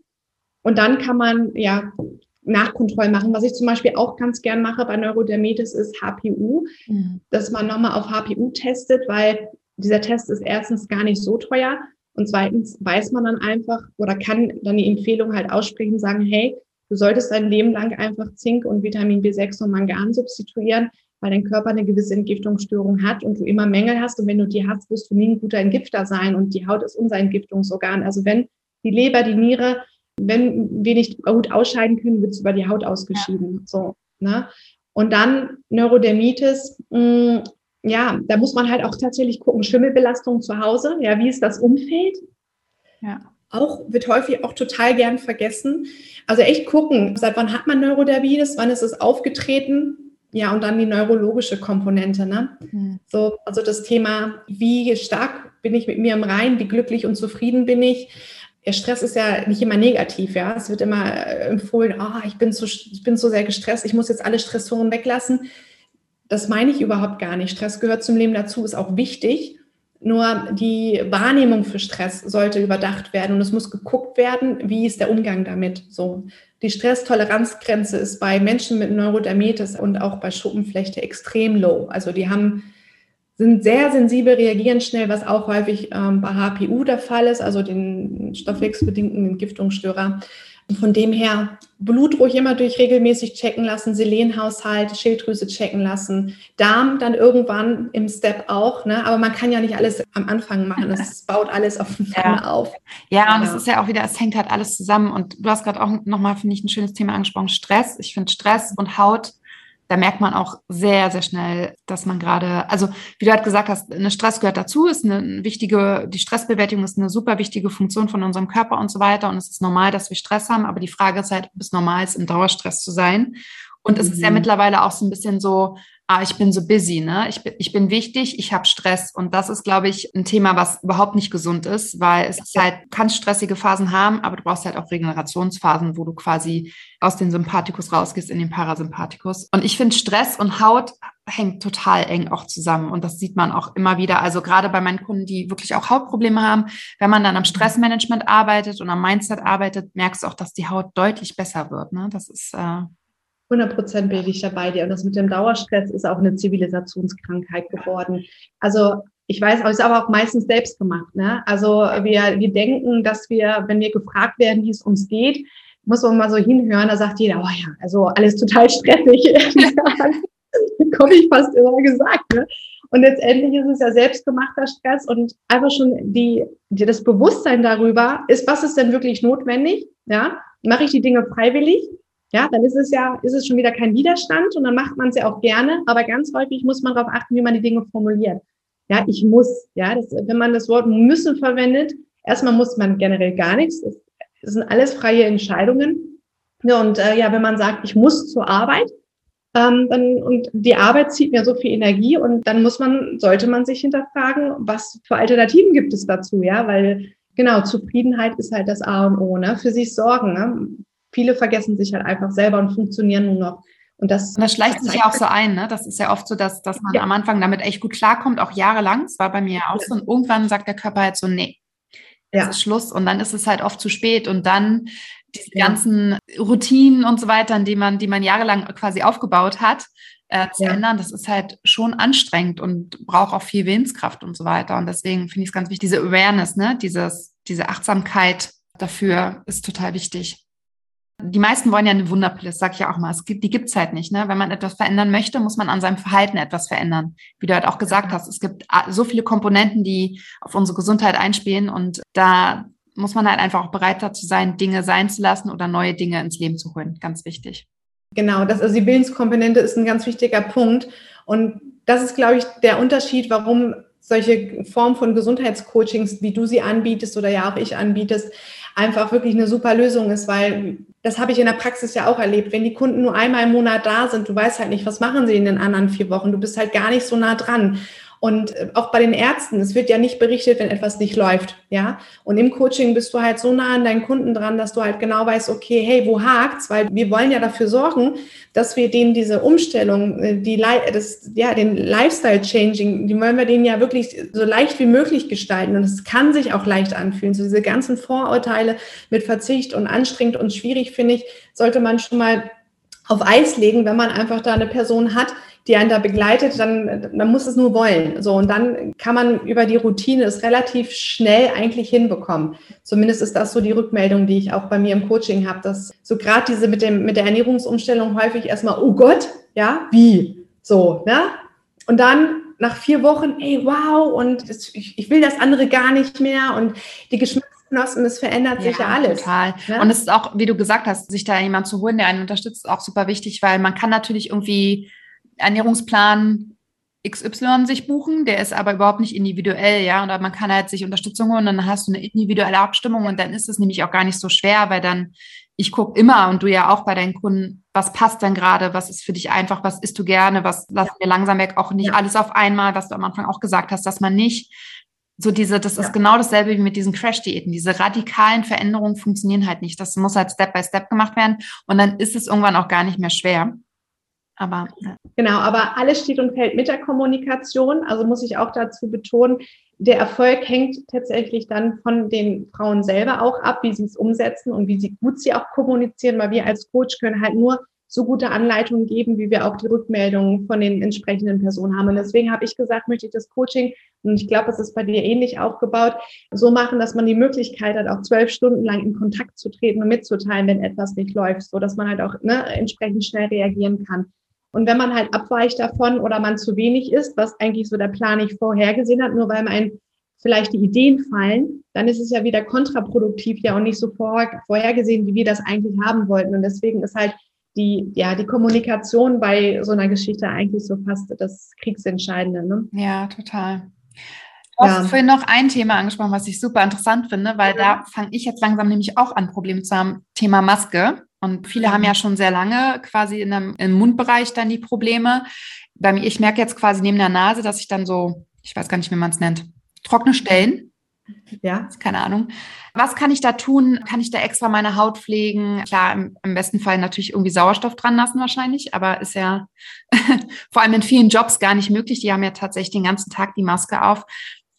Und dann kann man ja Nachkontrollen machen. Was ich zum Beispiel auch ganz gern mache bei Neurodermitis ist HPU, mhm. dass man nochmal auf HPU testet, weil dieser Test ist erstens gar nicht so teuer und zweitens weiß man dann einfach oder kann dann die Empfehlung halt aussprechen, sagen, hey, du solltest dein Leben lang einfach Zink und Vitamin B6 und Mangan substituieren, weil dein Körper eine gewisse Entgiftungsstörung hat und du immer Mängel hast und wenn du die hast, wirst du nie ein guter Entgifter sein und die Haut ist unser Entgiftungsorgan. Also wenn die Leber, die Niere wenn wir nicht gut ausscheiden können, wird es über die Haut ausgeschieden. Ja. So, ne? Und dann Neurodermitis, mh, mm, ja, da muss man halt auch tatsächlich gucken, Schimmelbelastung zu Hause, ja, wie ist das Umfeld? Ja. Auch wird häufig auch total gern vergessen. Also echt gucken, seit wann hat man Neurodermitis, wann ist es aufgetreten? Ja, und dann die neurologische Komponente, ne? Mhm. So, also das Thema, wie stark bin ich mit mir im Rein, wie glücklich und zufrieden bin ich? Der Stress ist ja nicht immer negativ, ja. Es wird immer äh, empfohlen, oh, ich bin so, ich bin so sehr gestresst, ich muss jetzt alle Stressoren weglassen. Das meine ich überhaupt gar nicht. Stress gehört zum Leben dazu, ist auch wichtig. Nur die Wahrnehmung für Stress sollte überdacht werden und es muss geguckt werden, wie ist der Umgang damit. So, die Stresstoleranzgrenze ist bei Menschen mit Neurodermitis und auch bei Schuppenflechte extrem low. Also die haben sind sehr sensibel, reagieren schnell, was auch häufig ähm, bei HPU der Fall ist, also den stoffwechselbedingten Entgiftungsstörern. Von dem her Blut ruhig immer durch regelmäßig checken lassen, Selenhaushalt, Schilddrüse checken lassen, Darm dann irgendwann im Step auch, ne? Aber man kann ja nicht alles am Anfang machen. Es baut alles auf ja. auf. Ja, und es ist ja auch wieder, es hängt halt alles zusammen. Und du hast gerade auch nochmal, finde ich, ein schönes Thema angesprochen, Stress. Ich finde Stress und Haut da merkt man auch sehr, sehr schnell, dass man gerade, also wie du halt gesagt hast, eine Stress gehört dazu, ist eine wichtige, die Stressbewältigung ist eine super wichtige Funktion von unserem Körper und so weiter. Und es ist normal, dass wir Stress haben, aber die Frage ist halt, ob es normal ist, im Dauerstress zu sein. Und es ist ja mhm. mittlerweile auch so ein bisschen so, ah, ich bin so busy, ne? Ich bin, ich bin wichtig, ich habe Stress. Und das ist, glaube ich, ein Thema, was überhaupt nicht gesund ist, weil es ist halt, kannst stressige Phasen haben, aber du brauchst halt auch Regenerationsphasen, wo du quasi aus dem Sympathikus rausgehst in den Parasympathikus. Und ich finde, Stress und Haut hängt total eng auch zusammen. Und das sieht man auch immer wieder. Also gerade bei meinen Kunden, die wirklich auch Hautprobleme haben, wenn man dann am Stressmanagement arbeitet und am Mindset arbeitet, merkst du auch, dass die Haut deutlich besser wird. Ne? Das ist äh, 100 Prozent bin ich dabei dir. Und das mit dem Dauerstress ist auch eine Zivilisationskrankheit geworden. Also ich weiß, aber es ist aber auch meistens selbst gemacht. Ne? Also wir, wir denken, dass wir, wenn wir gefragt werden, wie es uns geht, muss man mal so hinhören, da sagt jeder, oh ja, also alles total stressig. komme ich fast immer gesagt. Ne? Und letztendlich ist es ja selbstgemachter Stress und einfach schon die, die, das Bewusstsein darüber ist, was ist denn wirklich notwendig? Ja, mache ich die Dinge freiwillig? Ja, dann ist es ja, ist es schon wieder kein Widerstand und dann macht man es ja auch gerne. Aber ganz häufig muss man darauf achten, wie man die Dinge formuliert. Ja, ich muss. Ja, das, wenn man das Wort müssen verwendet, erstmal muss man generell gar nichts. Das sind alles freie Entscheidungen. Ja, und äh, ja, wenn man sagt, ich muss zur Arbeit, ähm, dann, und die Arbeit zieht mir so viel Energie und dann muss man, sollte man sich hinterfragen, was für Alternativen gibt es dazu, ja, weil genau, Zufriedenheit ist halt das A und O, ne? Für sich sorgen. Ne? Viele vergessen sich halt einfach selber und funktionieren nur noch. Und das, und das schleicht sich ja auch so ein, ne? Das ist ja oft so, dass, dass man ja. am Anfang damit echt gut klarkommt, auch jahrelang. Das war bei mir auch ja. so. Und irgendwann sagt der Körper halt so, nee, das ja. ist Schluss. Und dann ist es halt oft zu spät. Und dann diese ganzen Routinen und so weiter, die man, die man jahrelang quasi aufgebaut hat, äh, zu ändern, das ist halt schon anstrengend und braucht auch viel Willenskraft und so weiter. Und deswegen finde ich es ganz wichtig, diese Awareness, ne, dieses, diese Achtsamkeit dafür ist total wichtig. Die meisten wollen ja eine Wunderpille, sag ich ja auch mal. Es gibt, die gibt's halt nicht. Ne? Wenn man etwas verändern möchte, muss man an seinem Verhalten etwas verändern. Wie du halt auch gesagt hast, es gibt so viele Komponenten, die auf unsere Gesundheit einspielen und da muss man halt einfach auch bereit dazu sein, Dinge sein zu lassen oder neue Dinge ins Leben zu holen. Ganz wichtig. Genau, das, also die Willenskomponente ist ein ganz wichtiger Punkt. Und das ist, glaube ich, der Unterschied, warum solche Formen von Gesundheitscoachings, wie du sie anbietest oder ja auch ich anbietest, einfach wirklich eine super Lösung ist, weil das habe ich in der Praxis ja auch erlebt. Wenn die Kunden nur einmal im Monat da sind, du weißt halt nicht, was machen sie in den anderen vier Wochen. Du bist halt gar nicht so nah dran. Und äh, auch bei den Ärzten, es wird ja nicht berichtet, wenn etwas nicht läuft, ja. Und im Coaching bist du halt so nah an deinen Kunden dran, dass du halt genau weißt, okay, hey, wo hakt's? Weil wir wollen ja dafür sorgen, dass wir denen diese Umstellung, äh, die, das, ja, den Lifestyle-Changing, die wollen wir denen ja wirklich so leicht wie möglich gestalten. Und es kann sich auch leicht anfühlen. So diese ganzen Vorurteile mit Verzicht und anstrengend und schwierig, finde ich, sollte man schon mal auf Eis legen, wenn man einfach da eine Person hat, die einen da begleitet, dann, dann muss es nur wollen. So, und dann kann man über die Routine es relativ schnell eigentlich hinbekommen. Zumindest ist das so die Rückmeldung, die ich auch bei mir im Coaching habe, dass so gerade diese mit dem, mit der Ernährungsumstellung häufig erstmal, oh Gott, ja, wie? So, ne? Und dann nach vier Wochen, ey, wow, und das, ich, ich will das andere gar nicht mehr und die Geschmacksknospen, es verändert ja, sich ja alles. Total. Ne? Und es ist auch, wie du gesagt hast, sich da jemand zu holen, der einen unterstützt, auch super wichtig, weil man kann natürlich irgendwie Ernährungsplan XY sich buchen, der ist aber überhaupt nicht individuell, ja, und man kann halt sich Unterstützung holen, und dann hast du eine individuelle Abstimmung und dann ist es nämlich auch gar nicht so schwer, weil dann, ich gucke immer und du ja auch bei deinen Kunden, was passt denn gerade, was ist für dich einfach, was isst du gerne, was lassen wir langsam weg, auch nicht ja. alles auf einmal, was du am Anfang auch gesagt hast, dass man nicht so diese, das ja. ist genau dasselbe wie mit diesen Crash-Diäten. Diese radikalen Veränderungen funktionieren halt nicht. Das muss halt Step by Step gemacht werden und dann ist es irgendwann auch gar nicht mehr schwer. Aber genau, aber alles steht und fällt mit der Kommunikation. Also muss ich auch dazu betonen, der Erfolg hängt tatsächlich dann von den Frauen selber auch ab, wie sie es umsetzen und wie sie gut sie auch kommunizieren, weil wir als Coach können halt nur so gute Anleitungen geben, wie wir auch die Rückmeldungen von den entsprechenden Personen haben. Und deswegen habe ich gesagt, möchte ich das Coaching, und ich glaube, es ist bei dir ähnlich aufgebaut, so machen, dass man die Möglichkeit hat, auch zwölf Stunden lang in Kontakt zu treten und mitzuteilen, wenn etwas nicht läuft, so dass man halt auch ne, entsprechend schnell reagieren kann. Und wenn man halt abweicht davon oder man zu wenig ist, was eigentlich so der Plan nicht vorhergesehen hat, nur weil man vielleicht die Ideen fallen, dann ist es ja wieder kontraproduktiv ja und nicht so vorhergesehen, wie wir das eigentlich haben wollten. Und deswegen ist halt die, ja, die Kommunikation bei so einer Geschichte eigentlich so fast das Kriegsentscheidende. Ne? Ja, total. Du hast ja. vorhin noch ein Thema angesprochen, was ich super interessant finde, weil ja. da fange ich jetzt langsam nämlich auch an, Probleme zu haben. Thema Maske. Und viele haben ja schon sehr lange quasi in einem, im Mundbereich dann die Probleme. bei mir, ich merke jetzt quasi neben der Nase, dass ich dann so, ich weiß gar nicht, wie man es nennt, trockene Stellen. Ja. Keine Ahnung. Was kann ich da tun? Kann ich da extra meine Haut pflegen? Klar, im, im besten Fall natürlich irgendwie Sauerstoff dran lassen wahrscheinlich, aber ist ja vor allem in vielen Jobs gar nicht möglich. Die haben ja tatsächlich den ganzen Tag die Maske auf.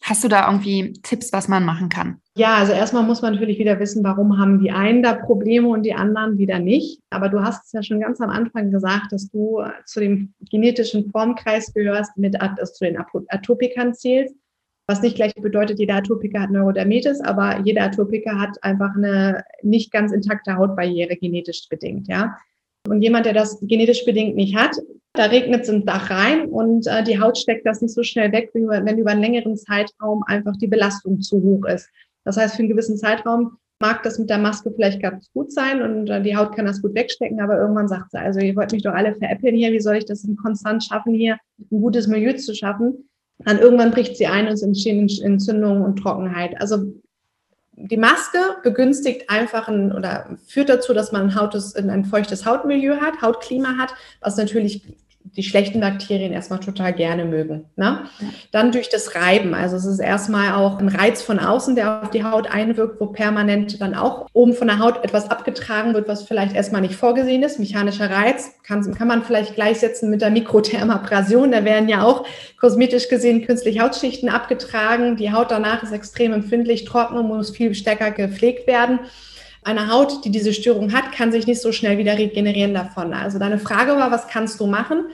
Hast du da irgendwie Tipps, was man machen kann? Ja, also erstmal muss man natürlich wieder wissen, warum haben die einen da Probleme und die anderen wieder nicht. Aber du hast es ja schon ganz am Anfang gesagt, dass du zu dem genetischen Formkreis gehörst, mit also zu den Atopikern zählst. Was nicht gleich bedeutet, jeder Atopiker hat Neurodermitis, aber jeder Atopiker hat einfach eine nicht ganz intakte Hautbarriere genetisch bedingt, ja. Und jemand, der das genetisch bedingt nicht hat, da regnet es ins Dach rein und äh, die Haut steckt das nicht so schnell weg, wie wenn über einen längeren Zeitraum einfach die Belastung zu hoch ist. Das heißt, für einen gewissen Zeitraum mag das mit der Maske vielleicht ganz gut sein und äh, die Haut kann das gut wegstecken, aber irgendwann sagt sie, also ihr wollt mich doch alle veräppeln hier, wie soll ich das denn konstant schaffen, hier ein gutes Milieu zu schaffen? Dann irgendwann bricht sie ein und es entstehen Entzündungen und Trockenheit. Also die Maske begünstigt einfach ein, oder führt dazu, dass man ein, Hautes, ein feuchtes Hautmilieu hat, Hautklima hat, was natürlich die schlechten Bakterien erstmal total gerne mögen. Ne? Dann durch das Reiben. Also es ist erstmal auch ein Reiz von außen, der auf die Haut einwirkt, wo permanent dann auch oben von der Haut etwas abgetragen wird, was vielleicht erstmal nicht vorgesehen ist. Mechanischer Reiz kann, kann man vielleicht gleichsetzen mit der Mikrothermabrasion. Da werden ja auch kosmetisch gesehen künstliche Hautschichten abgetragen. Die Haut danach ist extrem empfindlich, trocken und muss viel stärker gepflegt werden eine Haut, die diese Störung hat, kann sich nicht so schnell wieder regenerieren davon. Also deine Frage war, was kannst du machen?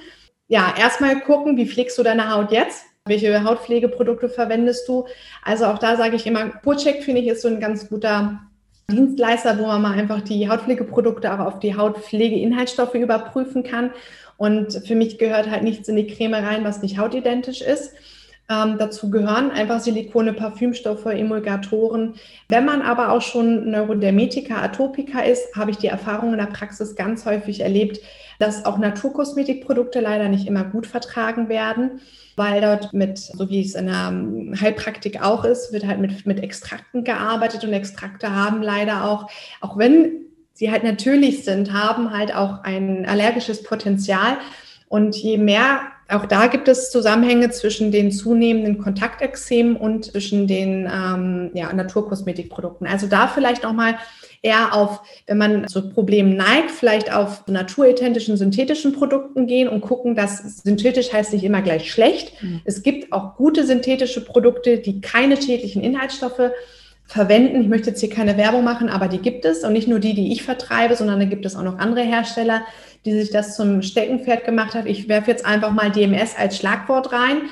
Ja, erstmal gucken, wie pflegst du deine Haut jetzt? Welche Hautpflegeprodukte verwendest du? Also auch da sage ich immer, ProCheck finde ich ist so ein ganz guter Dienstleister, wo man mal einfach die Hautpflegeprodukte auch auf die Hautpflegeinhaltsstoffe überprüfen kann. Und für mich gehört halt nichts in die Creme rein, was nicht hautidentisch ist. Ähm, dazu gehören einfach Silikone, Parfümstoffe, Emulgatoren. Wenn man aber auch schon Neurodermetiker, Atopiker ist, habe ich die Erfahrung in der Praxis ganz häufig erlebt, dass auch Naturkosmetikprodukte leider nicht immer gut vertragen werden, weil dort mit, so wie es in der Heilpraktik auch ist, wird halt mit, mit Extrakten gearbeitet und Extrakte haben leider auch, auch wenn sie halt natürlich sind, haben halt auch ein allergisches Potenzial. Und je mehr auch da gibt es Zusammenhänge zwischen den zunehmenden Kontaktexemen und zwischen den ähm, ja, Naturkosmetikprodukten. Also da vielleicht nochmal eher auf, wenn man zu Problemen neigt, vielleicht auf naturidentischen, synthetischen Produkten gehen und gucken, dass synthetisch heißt nicht immer gleich schlecht. Mhm. Es gibt auch gute synthetische Produkte, die keine schädlichen Inhaltsstoffe verwenden. Ich möchte jetzt hier keine Werbung machen, aber die gibt es und nicht nur die, die ich vertreibe, sondern da gibt es auch noch andere Hersteller, die sich das zum Steckenpferd gemacht hat. Ich werfe jetzt einfach mal DMS als Schlagwort rein.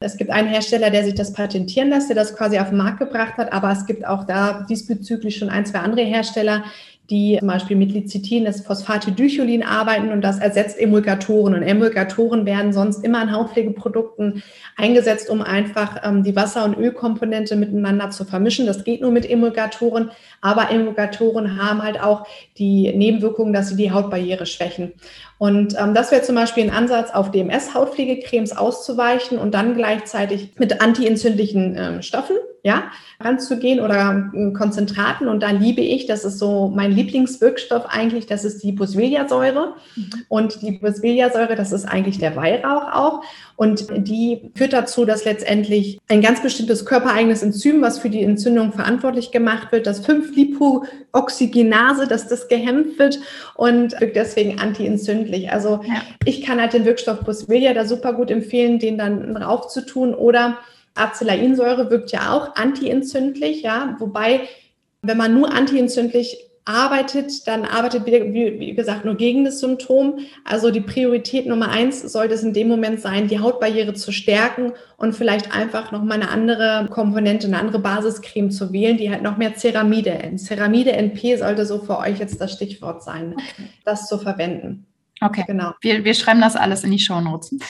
Es gibt einen Hersteller, der sich das patentieren lässt, der das quasi auf den Markt gebracht hat, aber es gibt auch da diesbezüglich schon ein, zwei andere Hersteller, die zum Beispiel mit Lecithin, das Phosphatidylcholin arbeiten und das ersetzt Emulgatoren. Und Emulgatoren werden sonst immer in Hautpflegeprodukten eingesetzt, um einfach ähm, die Wasser- und Ölkomponente miteinander zu vermischen. Das geht nur mit Emulgatoren, aber Emulgatoren haben halt auch die Nebenwirkung, dass sie die Hautbarriere schwächen. Und ähm, das wäre zum Beispiel ein Ansatz, auf DMS-Hautpflegecremes auszuweichen und dann gleichzeitig mit antientzündlichen ähm, Stoffen ja, ranzugehen oder äh, Konzentraten. Und da liebe ich, das ist so mein Lieblingswirkstoff eigentlich, das ist die Boswelliasäure. Mhm. Und die Boswelliasäure, das ist eigentlich der Weihrauch auch. Und die führt dazu, dass letztendlich ein ganz bestimmtes körpereigenes Enzym, was für die Entzündung verantwortlich gemacht wird, das 5-Lipoxygenase, dass das gehemmt wird und wirkt deswegen antientzündlich. Also ja. ich kann halt den Wirkstoff Boswellia da super gut empfehlen, den dann drauf zu tun oder Acelainsäure wirkt ja auch antientzündlich, ja, wobei, wenn man nur antientzündlich arbeitet, dann arbeitet, wie, wie gesagt, nur gegen das Symptom. Also die Priorität Nummer eins sollte es in dem Moment sein, die Hautbarriere zu stärken und vielleicht einfach nochmal eine andere Komponente, eine andere Basiscreme zu wählen, die halt noch mehr Ceramide, Ceramide NP sollte so für euch jetzt das Stichwort sein, okay. das zu verwenden. Okay, genau. Wir, wir schreiben das alles in die Show Notes.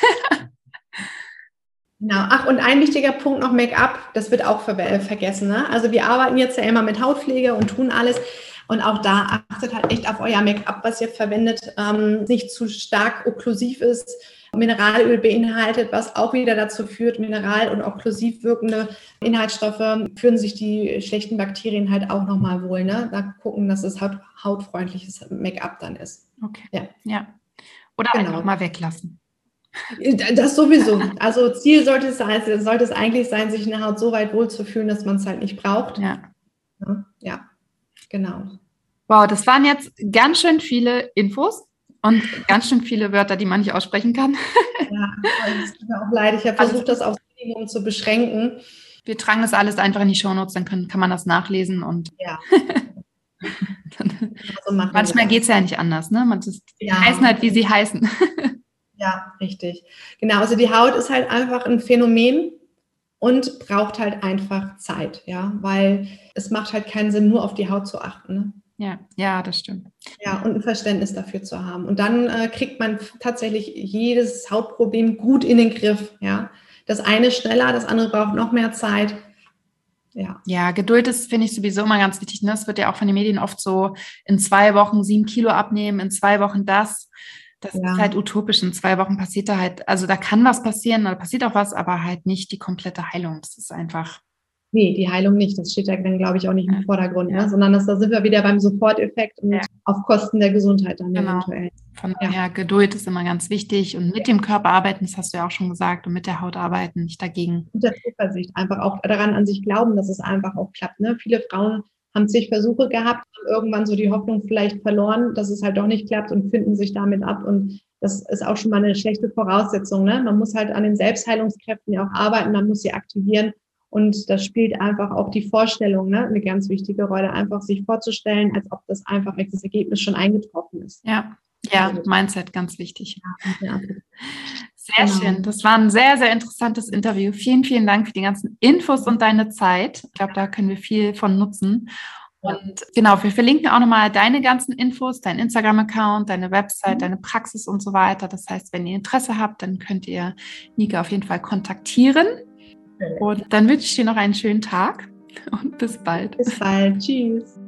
Genau. Ach, und ein wichtiger Punkt noch Make-up, das wird auch ver vergessen. Ne? Also wir arbeiten jetzt ja immer mit Hautpflege und tun alles. Und auch da achtet halt echt auf euer Make-up, was ihr verwendet, ähm, nicht zu stark okklusiv ist, Mineralöl beinhaltet, was auch wieder dazu führt, mineral- und okklusiv wirkende Inhaltsstoffe führen sich die schlechten Bakterien halt auch nochmal wohl. Ne? Da gucken, dass es haut hautfreundliches Make-up dann ist. Okay. Ja. ja. Oder genau. einfach mal weglassen. Das sowieso. Also Ziel sollte es, sein, sollte es eigentlich sein, sich in der Haut so weit wohlzufühlen, dass man es halt nicht braucht. Ja. Ja, genau. Wow, das waren jetzt ganz schön viele Infos und ganz schön viele Wörter, die man nicht aussprechen kann. Ja, es tut mir auch leid. Ich habe also versucht, also, das aufs Minimum zu beschränken. Wir tragen das alles einfach in die Shownotes, dann können, kann man das nachlesen und ja. also manchmal geht es ja nicht anders, ne? Man ist, ja. heißen halt, wie sie heißen. ja, richtig. Genau, also die Haut ist halt einfach ein Phänomen und braucht halt einfach Zeit, ja, weil es macht halt keinen Sinn, nur auf die Haut zu achten. Ne? Ja, ja, das stimmt. Ja, und ein Verständnis dafür zu haben. Und dann äh, kriegt man tatsächlich jedes Hautproblem gut in den Griff. Ja, das eine schneller, das andere braucht noch mehr Zeit. Ja. ja, Geduld ist, finde ich, sowieso immer ganz wichtig. Ne? Es wird ja auch von den Medien oft so in zwei Wochen sieben Kilo abnehmen, in zwei Wochen das. Das ja. ist halt utopisch. In zwei Wochen passiert da halt, also da kann was passieren, da passiert auch was, aber halt nicht die komplette Heilung. Das ist einfach Nee, die Heilung nicht. Das steht ja dann, glaube ich, auch nicht im Vordergrund, ne? ja. ne? sondern das, da sind wir wieder beim Soforteffekt und ja. auf Kosten der Gesundheit dann genau. eventuell. Von daher, Geduld ist immer ganz wichtig und mit dem Körper arbeiten, das hast du ja auch schon gesagt, und mit der Haut arbeiten, nicht dagegen. Mit der Zuversicht, einfach auch daran an sich glauben, dass es einfach auch klappt. Ne? Viele Frauen haben zig Versuche gehabt, haben irgendwann so die Hoffnung vielleicht verloren, dass es halt doch nicht klappt und finden sich damit ab und das ist auch schon mal eine schlechte Voraussetzung. Ne? Man muss halt an den Selbstheilungskräften ja auch arbeiten, man muss sie aktivieren und das spielt einfach auch die Vorstellung ne, eine ganz wichtige Rolle, einfach sich vorzustellen, als ob das einfach das Ergebnis schon eingetroffen ist. Ja, ja, Mindset ganz wichtig. Ja, Sehr genau. schön. Das war ein sehr, sehr interessantes Interview. Vielen, vielen Dank für die ganzen Infos und deine Zeit. Ich glaube, da können wir viel von nutzen. Und genau, wir verlinken auch nochmal deine ganzen Infos, dein Instagram-Account, deine Website, mhm. deine Praxis und so weiter. Das heißt, wenn ihr Interesse habt, dann könnt ihr Nika auf jeden Fall kontaktieren. Und dann wünsche ich dir noch einen schönen Tag und bis bald. Bis bald. Tschüss.